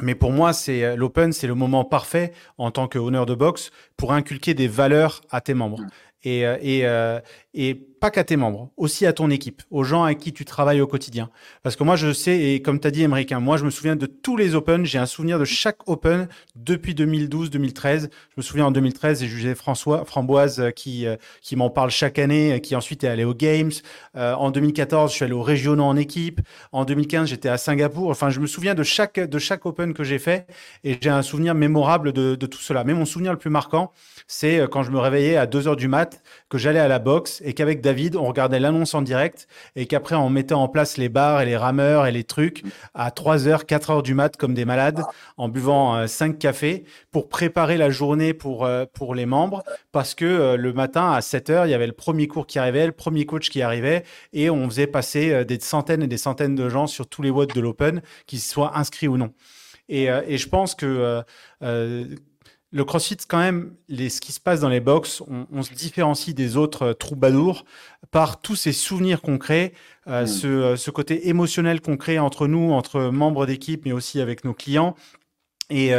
mais pour moi, c'est l'open, c'est le moment parfait en tant que honneur de boxe pour inculquer des valeurs à tes membres. Et, euh, et, euh, et pas qu'à tes membres, aussi à ton équipe, aux gens avec qui tu travailles au quotidien. Parce que moi, je sais, et comme tu as dit, Émeric, moi, je me souviens de tous les Open. J'ai un souvenir de chaque Open depuis 2012-2013. Je me souviens en 2013, j'ai jugé François Framboise euh, qui, qui m'en parle chaque année, qui ensuite est allé aux Games. en 2014, je suis allé aux régionaux en équipe. En 2015, j'étais à Singapour. Enfin, je me souviens de chaque, de chaque Open que j'ai fait et j'ai un souvenir mémorable de, de tout cela. Mais mon souvenir le plus marquant, c'est quand je me réveillais à 2 heures du mat, que j'allais à la boxe et qu'avec David, on regardait l'annonce en direct et qu'après, on mettait en place les bars et les rameurs et les trucs à 3h, 4h du mat comme des malades en buvant 5 euh, cafés pour préparer la journée pour, euh, pour les membres parce que euh, le matin à 7h, il y avait le premier cours qui arrivait, le premier coach qui arrivait et on faisait passer des centaines et des centaines de gens sur tous les watts de l'Open, qu'ils soient inscrits ou non. Et, et, je pense que le CrossFit, quand même, les, ce qui se passe dans les box, on, se différencie des autres euh, troubadours par tous ces souvenirs concrets, euh, mm. ce, euh, ce, côté émotionnel qu'on crée entre nous, entre membres d'équipe, mais aussi avec nos clients. Et,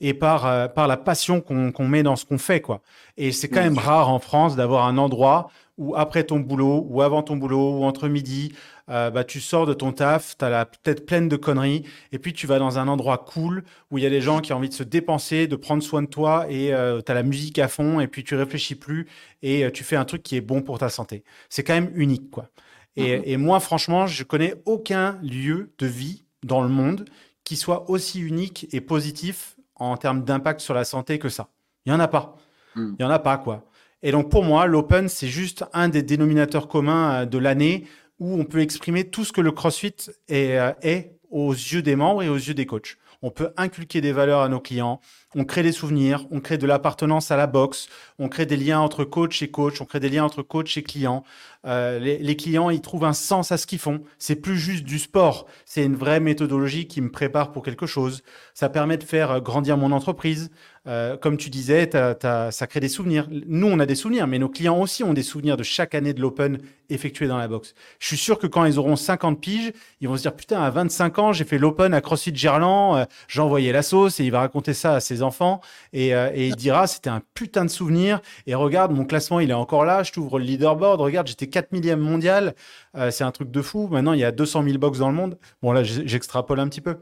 et par, par la passion qu'on met dans ce qu'on fait. quoi. Et c'est quand même rare en France d'avoir un endroit où après ton boulot, ou avant ton boulot, ou entre midi, euh, bah, tu sors de ton taf, tu as la tête pleine de conneries, et puis tu vas dans un endroit cool où il y a des gens qui ont envie de se dépenser, de prendre soin de toi, et euh, tu as la musique à fond, et puis tu réfléchis plus, et euh, tu fais un truc qui est bon pour ta santé. C'est quand même unique, quoi. Et, mhm. et moi, franchement, je connais aucun lieu de vie dans le monde qui soit aussi unique et positif en termes d'impact sur la santé que ça. Il n'y en a pas. Hmm. Il n'y en a pas, quoi. Et donc, pour moi, l'Open, c'est juste un des dénominateurs communs euh, de l'année où on peut exprimer tout ce que le CrossFit est, euh, est aux yeux des membres et aux yeux des coachs. On peut inculquer des valeurs à nos clients, on crée des souvenirs, on crée de l'appartenance à la boxe, on crée des liens entre coach et coach, on crée des liens entre coach et client. Euh, les, clients, ils trouvent un sens à ce qu'ils font. C'est plus juste du sport, c'est une vraie méthodologie qui me prépare pour quelque chose. Ça permet de faire euh, grandir mon entreprise. Euh, comme tu disais, ça crée des souvenirs. Nous, on a des souvenirs, mais nos clients aussi ont des souvenirs de chaque année de l'Open effectué dans la boxe. Je suis sûr que quand ils auront 50 piges, ils vont se dire putain, à 25 ans, j'ai fait l'Open à CrossFit Gerland, j'ai envoyé la sauce et il va raconter ça à ses enfants et, et il dira c'était un putain de souvenir et regarde mon classement, il est encore là, je t'ouvre le leaderboard, regarde, j'étais 4 millième mondial, Euh, c'est un truc de fou. Maintenant, il y a 200 000 box dans le monde. Bon là, j'extrapole un petit peu.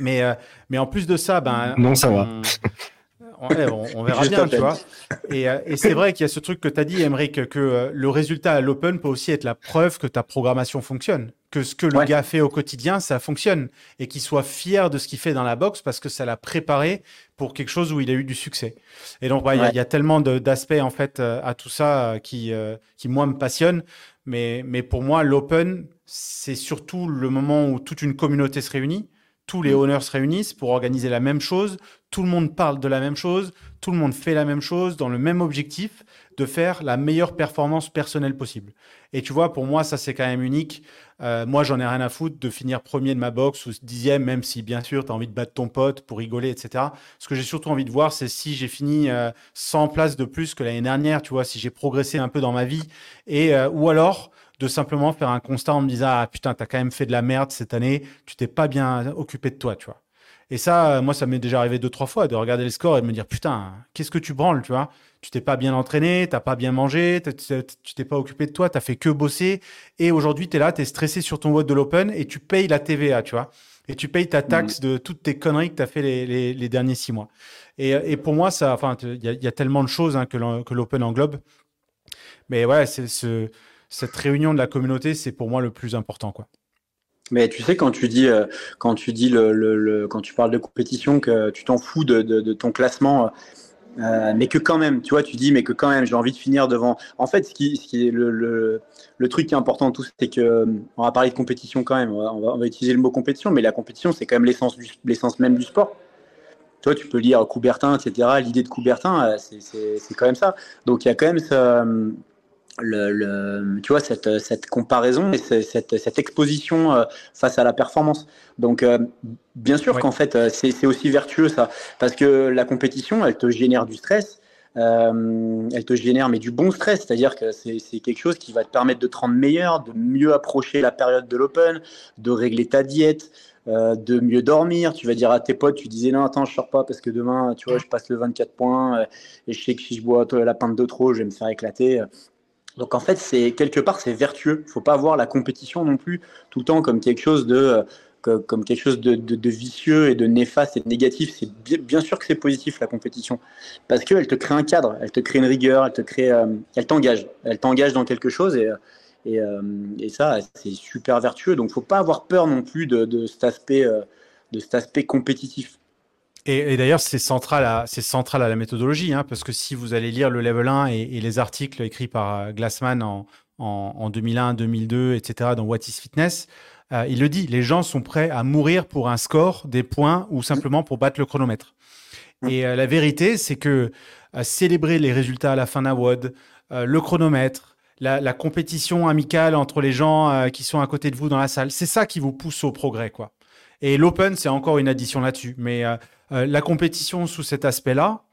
Mais, euh, mais en plus de ça, ben, Non, ça va. on, ouais, on- on verra bien, tu vois. Et, euh, et c'est vrai qu'il y a ce truc que tu as dit, Emmerich, que euh, le résultat à l'Open peut aussi être la preuve que ta programmation fonctionne, que ce que le Ouais. gars fait au quotidien, ça fonctionne, et qu'il soit fier de ce qu'il fait dans la boxe parce que ça l'a préparé pour quelque chose où il a eu du succès. Et donc, il y a- Ouais. y, a tellement d'aspects en fait euh, à tout ça euh, qui, euh, qui moi me passionnent. Mais, mais pour moi, l'Open, c'est surtout le moment où toute une communauté se réunit, tous les Mm. owners se réunissent pour organiser la même chose, tout le monde parle de la même chose, tout le monde fait la même chose dans le même objectif de faire la meilleure performance personnelle possible. Et tu vois, pour moi, ça c'est quand même unique. Euh, moi, j'en ai rien à foutre de finir premier de ma box ou dixième, même si bien sûr, tu as envie de battre ton pote pour rigoler, etc. Ce que j'ai surtout envie de voir, c'est si j'ai fini euh, 100 places de plus que l'année dernière, tu vois, si j'ai progressé un peu dans ma vie, et euh, ou alors de simplement faire un constat en me disant ah putain, t'as quand même fait de la merde cette année, tu t'es pas bien occupé de toi, tu vois. Et ça, euh, moi, ça m'est déjà arrivé deux, trois fois de regarder les scores et de me dire putain, qu'est-ce que tu branles, tu vois? Tu t'es pas bien entraîné, t'as pas bien mangé, tu t'es pas occupé de toi, t'as fait que bosser. Et aujourd'hui, tu es là, tu es stressé sur ton vote de l'Open et tu payes la TVA, tu vois? Et tu payes ta taxe de toutes tes conneries que tu as fait les, les- les derniers six mois. Et, et pour moi, ça, enfin, il y, a- il y a tellement de choses hein, que l'Open englobe. Mais ouais, ce, cette réunion de la communauté, c'est pour moi le plus important, quoi. Mais tu sais, quand tu dis, euh, quand tu dis le, quand tu parles de compétition, que tu t'en fous de, ton classement, euh, mais que quand même, tu vois, tu dis, mais que quand même, j'ai envie de finir devant. En fait, ce qui, ce est le, truc qui est important tout, c'est que, euh, on va parler de compétition quand même. On va, utiliser le mot compétition, mais la compétition, c'est quand même l'essence l'essence même du sport. Toi, tu peux lire Coubertin, etc. L'idée de Coubertin, euh, c'est- c'est c'est quand même ça. Donc, il y a quand même euh, le, le- tu vois, cette, cette comparaison et ce- cette, cette exposition euh, face à la performance. Donc, euh, bien sûr Ouais. qu'en fait, euh, c'est c'est aussi vertueux ça, parce que la compétition, elle te génère du stress. euh, elle te génère mais du bon stress, c'est-à-dire que c'est c'est quelque chose qui va te permettre de te rendre meilleur, de mieux approcher la période de l'open, de régler ta diète, euh, de mieux dormir. Tu vas dire à tes potes, tu disais non, attends, je sors pas parce que demain, tu vois, je passe le 24 points euh, et je sais que si je bois la pinte de trop, je vais me faire éclater. Donc en fait, c'est quelque part, c'est vertueux. Il faut pas voir la compétition non plus tout le temps comme quelque chose de euh, comme quelque chose de, vicieux et de néfaste et de négatif. C'est bien, sûr que c'est positif la compétition parce qu'elle te crée un cadre, elle te crée une rigueur, elle te crée, euh, elle t'engage, elle t'engage dans quelque chose et euh, et, ça, c'est super vertueux. Donc faut pas avoir peur non plus de, cet aspect de cet aspect compétitif. Et, et d'ailleurs, c'est central, à, c'est central à la méthodologie, hein, parce que si vous allez lire le Level 1 et, et les articles écrits par euh, Glassman en, en, en 2001, 2002, etc., dans What is Fitness, euh, il le dit, les gens sont prêts à mourir pour un score, des points ou simplement pour battre le chronomètre. Et euh, la vérité, c'est que euh, célébrer les résultats à la fin d'un WOD, le chronomètre, la, la compétition amicale entre les gens qui sont à côté de vous dans la salle, c'est ça qui vous pousse au progrès, quoi. Et l'open, c'est encore une addition là-dessus. Mais euh, la compétition sous cet aspect-là,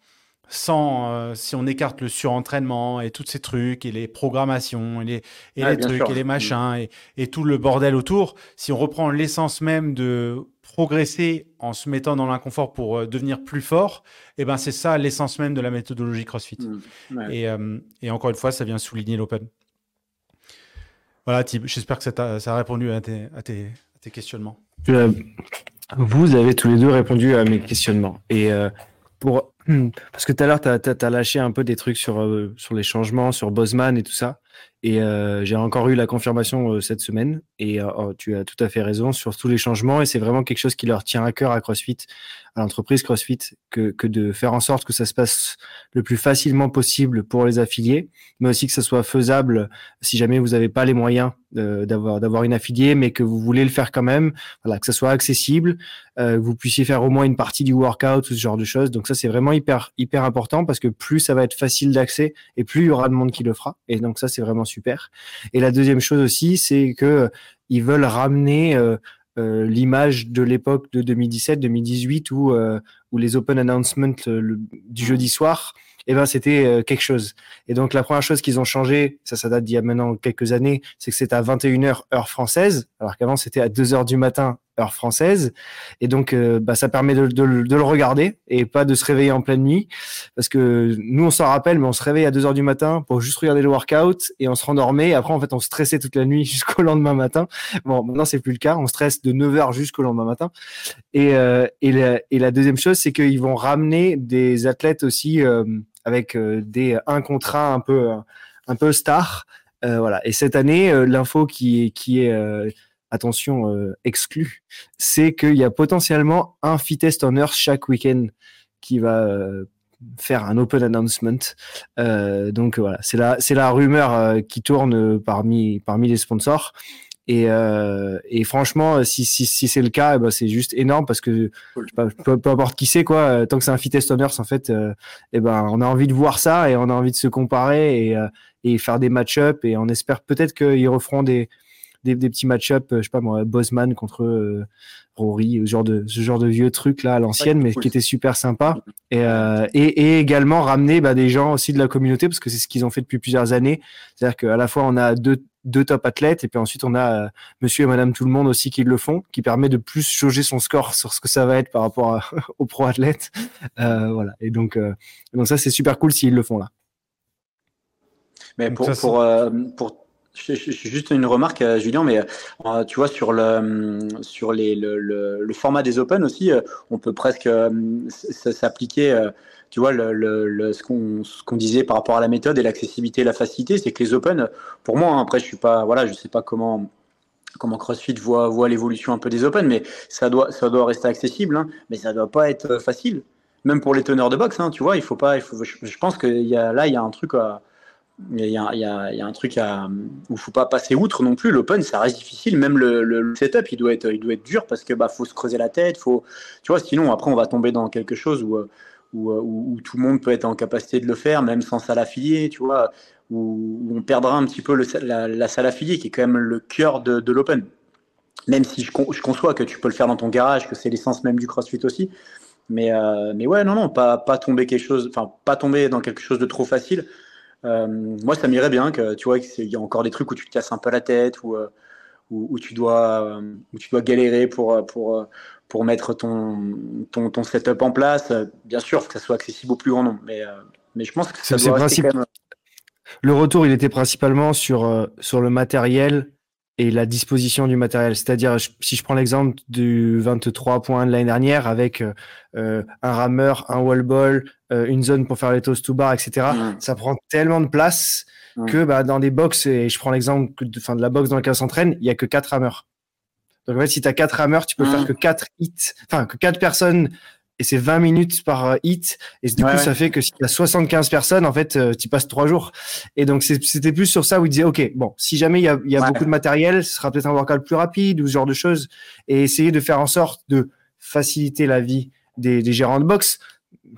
sans euh, si on écarte le surentraînement et tous ces trucs et les programmations et les, et trucs sûr. et les machins et, et tout le bordel autour, si on reprend l'essence même de progresser en se mettant dans l'inconfort pour euh, devenir plus fort, et ben c'est ça l'essence même de la méthodologie CrossFit. Mm. Ouais. Et, euh, et encore une fois, ça vient souligner l'open. Voilà, Thib, j'espère que ça, a répondu à tes, à tes, à tes questionnements. Vous avez tous les deux répondu à mes questionnements. Et euh, pour. Parce que tout à l'heure, tu as, lâché un peu des trucs sur, euh, sur les changements, sur Bosman et tout ça. Et euh, j'ai encore eu la confirmation euh, cette semaine. Et oh, tu as tout à fait raison sur tous les changements. Et c'est vraiment quelque chose qui leur tient à cœur à CrossFit, à l'entreprise CrossFit, que, que de faire en sorte que ça se passe le plus facilement possible pour les affiliés, mais aussi que ça soit faisable si jamais vous n'avez pas les moyens d'avoir d'avoir une affiliée, mais que vous voulez le faire quand même. Voilà, que ça soit accessible, que vous puissiez faire au moins une partie du workout ou ce genre de choses. Donc ça, c'est vraiment hyper hyper important parce que plus ça va être facile d'accès et plus il y aura de monde qui le fera. Et donc ça, c'est vraiment super. Et la deuxième chose aussi, c'est que euh, ils veulent ramener euh, euh, l'image de l'époque de 2017-2018 où, où les open announcements du jeudi soir eh ben c'était quelque chose. Et donc la première chose qu'ils ont changé, ça ça date d'il y a maintenant quelques années, c'est que c'est à 21h heure française, alors qu'avant c'était à 2h du matin heure française. Et donc, euh, bah, ça permet de, de, le regarder et pas de se réveiller en pleine nuit. Parce que nous, on s'en rappelle, mais on se réveille à 2 heures du matin pour juste regarder le workout et on se rendormait. Après, en fait, on stressait toute la nuit jusqu'au lendemain matin. Bon, maintenant, c'est plus le cas. On stresse de 9 heures jusqu'au lendemain matin. Et, euh, et, la, et, la, deuxième chose, c'est qu'ils vont ramener des athlètes aussi euh, avec des un contrat un peu un peu star. voilà. Et cette année, l'info qui qui est attention euh, exclu, c'est qu'il y a potentiellement un test on Earth chaque week-end qui va euh, faire un open announcement. Euh, donc voilà, c'est la c'est la rumeur qui tourne parmi parmi les sponsors. Et, et franchement, si, si, si c'est le cas, eh ben c'est juste énorme parce que peu, peu, importe qui c'est quoi, tant que c'est un fit on Earth, en fait, eh ben on a envie de voir ça et on a envie de se comparer et, et faire des match-up et on espère peut-être qu'ils referont des des, petits match-up, euh, je sais pas moi, Bosman contre euh, Rory, ce genre de ce genre de vieux truc là à l'ancienne, mais qui était super sympa. Et, euh, et, également ramener bah, des gens aussi de la communauté parce que c'est ce qu'ils ont fait depuis plusieurs années. C'est-à-dire qu'à la fois on a deux deux top athlètes et puis ensuite on a monsieur et madame tout le monde aussi qui le font qui permet de plus jauger son score sur ce que ça va être par rapport aux pro athlètes. Voilà. Et donc donc ça c'est super cool s'ils le font là. Mais pour pour, pour Juste une remarque, euh, Julien, mais euh, tu vois, sur, le, sur les, le, le, format des Open aussi, euh, on peut presque s'appliquer, tu vois, ce qu'on disait par rapport à la méthode et l'accessibilité et la facilité, c'est que les Open, pour moi, hein, après, je suis pas, voilà, sais pas comment comment CrossFit voit, voit l'évolution un peu des Open, mais ça doit, ça doit rester accessible, hein, mais ça doit pas être facile. Même pour les teneurs de boxe, hein, tu vois, il faut pas, il faut, je, pense que là, il y a un truc à il y, a, un truc où il faut pas passer outre non plus. L'open, ça reste difficile. Même le, setup, il doit être, dur parce que bah faut se creuser la tête. Tu vois, sinon après on va tomber dans quelque chose où, tout le monde peut être en capacité de le faire, même sans salle affiliée, tu vois, où, on perdra un petit peu la, la, salle affiliée qui est quand même le cœur de, l'open. Même si je, conçois que tu peux le faire dans ton garage, que c'est l'essence même du CrossFit aussi. Mais, euh, ouais, non, non, pas, tomber quelque chose, pas tomber dans quelque chose de trop facile. Euh, moi, ça m'irait bien que tu vois qu'il y a encore des trucs où tu te casses un peu la tête, ou euh, où, tu dois, euh, où tu dois galérer pour, pour, pour mettre ton, ton, ton, setup en place. Bien sûr, que ça soit accessible au plus grand nombre, mais, mais je pense que ça doit rester quand même... Le retour, il était principalement sur, sur le matériel et la disposition du matériel. C'est-à-dire, si je prends l'exemple du 23 points de l'année dernière avec euh, un rameur, un wall ball, euh, une zone pour faire les toast to bar, etc., ça prend tellement de place que bah, dans des box, et je prends l'exemple de, de la box dans laquelle on s'entraîne, il y a que quatre rameurs. Donc en fait, si tu as quatre rameurs, tu peux faire que quatre hits, enfin que quatre personnes et c'est 20 minutes par euh, hit. Et du coup ça fait que si tu as 75 personnes en fait euh, tu passes trois jours. Et donc c'était plus sur ça où il disait ok bon si jamais il y a, y a beaucoup de matériel ce sera peut-être un workout plus rapide ou ce genre de choses. Et essayer de faire en sorte de faciliter la vie des, des gérants de box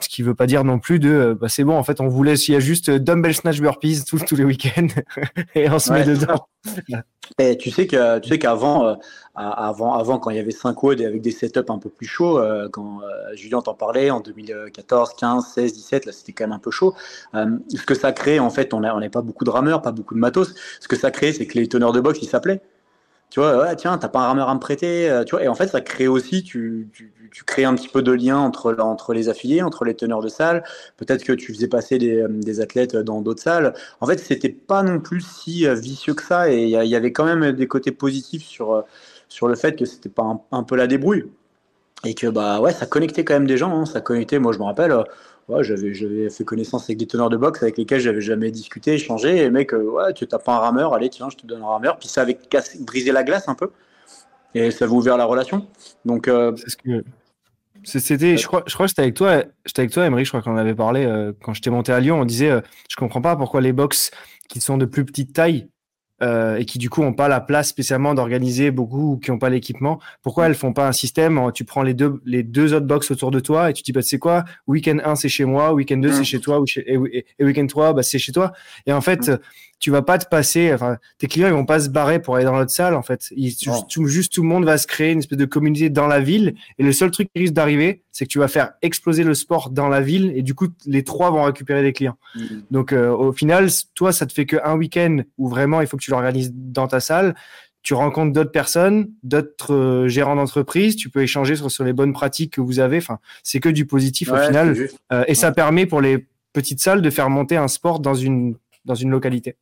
ce qui veut pas dire non plus de euh, bah c'est bon en fait on vous laisse il y a juste dumbbell snatch burpees tous tous les week-ends et on se met dedans. Et tu sais que tu sais qu'avant euh, avant avant quand il y avait 5 WOD avec des setups un peu plus chauds euh, quand Julien t'en parlait en 2014 15 16 17 là c'était quand même un peu chaud. Ce que ça crée en fait on n'a on pas beaucoup de rameurs pas beaucoup de matos. Ce que ça crée c'est que les teneurs de boxe ils s'appelaient tu vois, tiens, t'as pas un rameur à me prêter, euh, tu vois, et en fait, ça crée aussi, tu, tu, tu, crées un petit peu de lien entre, entre les affiliés, entre les teneurs de salle. Peut-être que tu faisais passer des, euh, des athlètes dans d'autres salles. En fait, c'était pas non plus si euh, vicieux que ça, et il y, avait quand même des côtés positifs sur, sur le fait que c'était pas un, peu la débrouille. Et que, bah ouais, ça connectait quand même des gens, hein, ça connectait, moi je me rappelle, j'avais, j'avais fait connaissance avec des teneurs de boxe avec lesquels j'avais jamais discuté, échangé. Et mec, ouais, tu tapes un rameur, allez, tiens, je te donne un rameur. Puis ça avait cassé, brisé la glace un peu. Et ça avait ouvert la relation. Donc, c'était, je crois, je crois que c'était avec toi, j'étais avec toi, Emery, je crois qu'on avait parlé euh, quand j'étais monté à Lyon. On disait, euh, je comprends pas pourquoi les box qui sont de plus petite taille euh, et qui du coup n'ont pas la place spécialement d'organiser beaucoup ou qui n'ont pas l'équipement, pourquoi elles font pas un système Tu prends les deux, les deux autres box autour de toi et tu dis, bah, c'est quoi Week-end 1, c'est chez moi, week-end 2, c'est chez toi, et, et, week-end 3, bah, c'est chez toi. Et en fait, tu vas pas te passer, enfin, tes clients, ils vont pas se barrer pour aller dans l'autre salle, en fait. juste tout le monde va se créer une espèce de communauté dans la ville. Et le seul truc qui risque d'arriver, c'est que tu vas faire exploser le sport dans la ville. Et du coup, les trois vont récupérer des clients. Mm. Donc, euh, au final, toi, ça te fait qu'un week-end où vraiment il faut que tu l'organises dans ta salle. Tu rencontres d'autres personnes, d'autres euh, gérants d'entreprise. Tu peux échanger sur, sur, les bonnes pratiques que vous avez. Enfin, c'est que du positif au final. Euh, et ça permet pour les petites salles de faire monter un sport dans une, dans une localité.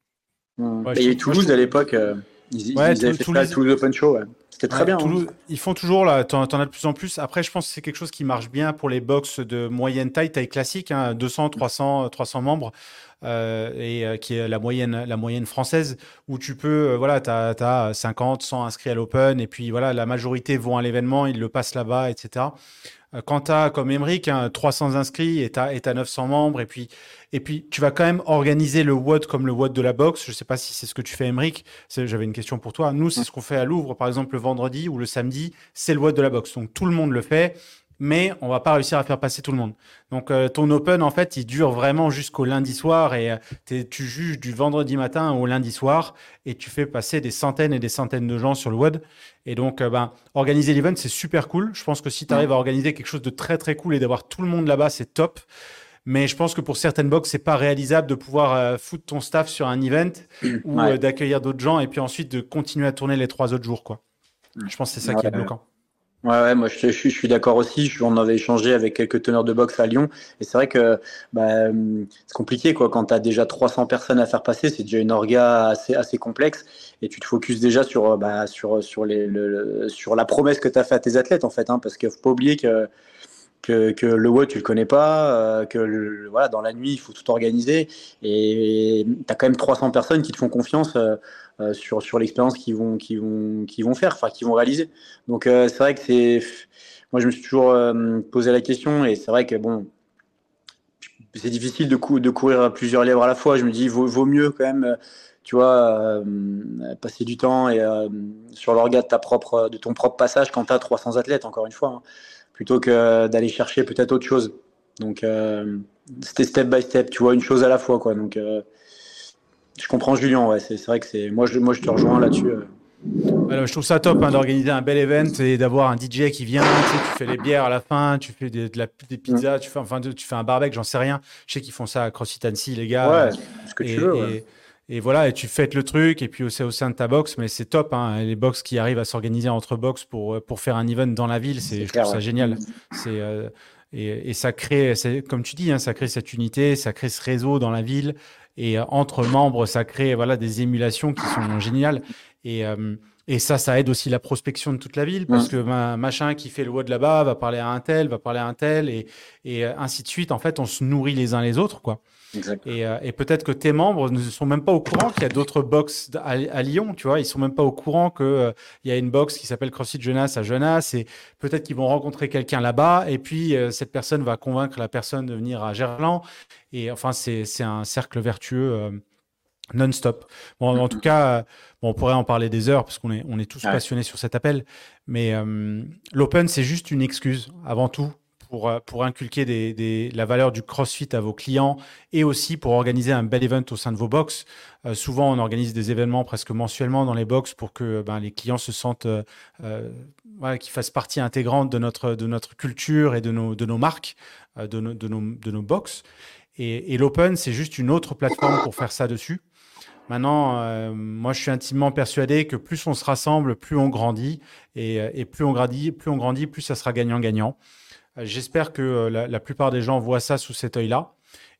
Ouais, et Toulouse à l'époque, euh, ils, ils, avaient fait Toulouse, Toulouse Open Show. C'était très bien. Hein. Ils font toujours là, t'en en as de plus en plus. Après, je pense que c'est quelque chose qui marche bien pour les box de moyenne taille, taille classique, hein, 200, 300, 300 membres. Euh, et euh, qui est la moyenne, la moyenne française, où tu peux, euh, voilà, tu as, 50, 100 inscrits à l'Open, et puis voilà, la majorité vont à l'événement, ils le passent là-bas, etc. Quand tu as, comme Emmerich, 300 hein, inscrits et tu as, 900 membres, et puis, et puis tu vas quand même organiser le WOD comme le WOD de la boxe. Je ne sais pas si c'est ce que tu fais, Emmerich. J'avais une question pour toi. Nous, c'est ce qu'on fait à Louvre, par exemple, le vendredi ou le samedi, c'est le WOD de la boxe. Donc tout le monde le fait mais on va pas réussir à faire passer tout le monde. Donc euh, ton open en fait, il dure vraiment jusqu'au lundi soir et euh, tu juges du vendredi matin au lundi soir et tu fais passer des centaines et des centaines de gens sur le WOD. Et donc euh, ben, organiser l'event c'est super cool. Je pense que si tu arrives à organiser quelque chose de très très cool et d'avoir tout le monde là-bas, c'est top. Mais je pense que pour certaines box, c'est pas réalisable de pouvoir foutre ton staff sur un event ou d'accueillir d'autres gens et puis ensuite de continuer à tourner les trois autres jours quoi. Je pense que c'est ça qui est bloquant. Ouais, ouais, moi je, suis d'accord aussi. On avait échangé avec quelques teneurs de boxe à Lyon. Et c'est vrai que bah, c'est compliqué quoi. quand tu as déjà 300 personnes à faire passer. C'est déjà une orga assez, complexe. Et tu te focuses déjà sur, bah, sur, sur, la promesse que tu as fait à tes athlètes en fait. Hein, parce qu'il ne faut pas oublier que, le WOD tu le connais pas. Euh, que voilà, dans la nuit, il faut tout organiser. Et tu as quand même 300 personnes qui te font confiance. Euh, euh, sur, sur l'expérience qu'ils vont, qu'ils vont, qu'ils vont faire, enfin, qu'ils vont réaliser. Donc, euh, c'est vrai que c'est. Moi, je me suis toujours euh, posé la question et c'est vrai que, bon, c'est difficile de, de courir à plusieurs lèvres à la fois. Je me dis, vaut, mieux quand même, tu vois, passer du temps et, sur l'orga de, de ton propre passage quand tu as 300 athlètes, encore une fois, hein, plutôt que d'aller chercher peut-être autre chose. Donc, c'était step by step, tu vois, une chose à la fois, quoi. Donc, je comprends Julien, ouais, c'est vrai que c'est. Moi je, moi, je te rejoins là-dessus. Euh. Alors, je trouve ça top hein, d'organiser un bel event et d'avoir un DJ qui vient. Tu, fais les bières à la fin, tu fais des, de la, des pizzas, tu fais, enfin, tu fais un barbecue, j'en sais rien. Je sais qu'ils font ça à CrossFit Annecy, les gars. Ouais, ce que tu veux. Et, et, voilà, et tu fêtes le truc, et puis c'est au sein de ta box, mais c'est top. Hein, les box qui arrivent à s'organiser entre box pour, pour faire un event dans la ville, c'est je trouve ça génial. C'est. Euh, et, et, ça crée, comme tu dis, hein, ça crée cette unité, ça crée ce réseau dans la ville. Et euh, entre membres, ça crée voilà, des émulations qui sont géniales. Et, euh, et ça, ça aide aussi la prospection de toute la ville parce que machin qui fait le WOD là-bas va parler à un tel, va parler à un tel et, et ainsi de suite. En fait, on se nourrit les uns les autres. quoi. Et, et peut-être que tes membres ne sont même pas au courant qu'il y a d'autres box à, Lyon, tu vois. Ils sont même pas au courant qu'il il y a une box qui s'appelle CrossFit Jeunesse à Jeunesse et peut-être qu'ils vont rencontrer quelqu'un là-bas et puis cette personne va convaincre la personne de venir à Gerland et enfin, c'est un cercle vertueux euh, non-stop. Bon, en tout cas, bon, on pourrait en parler des heures parce qu'on est, on est tous passionnés sur cet appel. Mais euh, l'open, c'est juste une excuse avant tout pour, euh, pour inculquer la valeur du CrossFit à vos clients et aussi pour organiser un bel event au sein de vos box. souvent, on organise des événements presque mensuellement dans les box pour que ben, les clients se sentent, euh, qu'ils fassent partie intégrante de notre, culture et de nos, marques, de, nos, de, box. Et, l'open, c'est juste une autre plateforme pour faire ça dessus. Maintenant, euh, moi, je suis intimement persuadé que plus on se rassemble, plus on grandit, et, plus on grandit, plus on grandit, plus ça sera gagnant-gagnant. Euh, j'espère que euh, la, plupart des gens voient ça sous cet œil-là.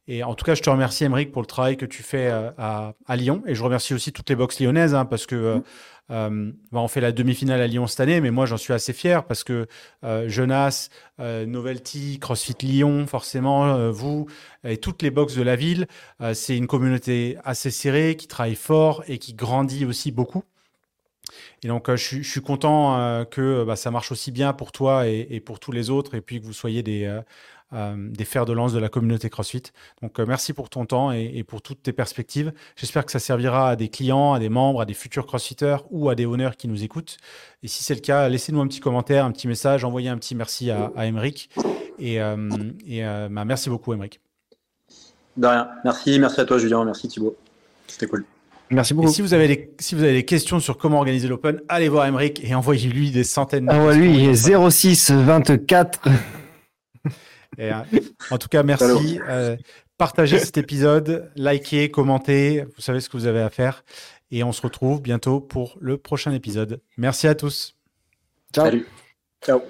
Et en tout cas, je te remercie, Émeric, pour le travail que tu fais à, Lyon. Et je remercie aussi toutes les box lyonnaises, hein, parce que bah, on fait la demi-finale à Lyon cette année, mais moi, j'en suis assez fier parce que Jonas, Novelty, CrossFit Lyon, forcément, vous et toutes les box de la ville, c'est une communauté assez serrée qui travaille fort et qui grandit aussi beaucoup. Et donc, euh, je, suis content euh, que bah, ça marche aussi bien pour toi et, pour tous les autres, et puis que vous soyez des, euh, fers de lance de la communauté CrossFit. Donc, merci pour ton temps et, pour toutes tes perspectives. J'espère que ça servira à des clients, à des membres, à des futurs CrossFitters ou à des honneurs qui nous écoutent. Et si c'est le cas, laissez-nous un petit commentaire, un petit message, envoyez un petit merci à, à et bah, merci beaucoup, Emeric. De rien. Merci, merci à toi, Julien. Merci, Thibaut. C'était cool. Merci beaucoup. si vous avez des, si vous avez des questions sur comment organiser l'Open, allez voir Emeric et envoyez-lui des centaines de Envoyez-lui 06 24. Et, euh, en tout cas, merci. Euh, partagez cet épisode, likez, commentez. Vous savez ce que vous avez à faire. Et on se retrouve bientôt pour le prochain épisode. Merci à tous. Ciao. Salut. Ciao.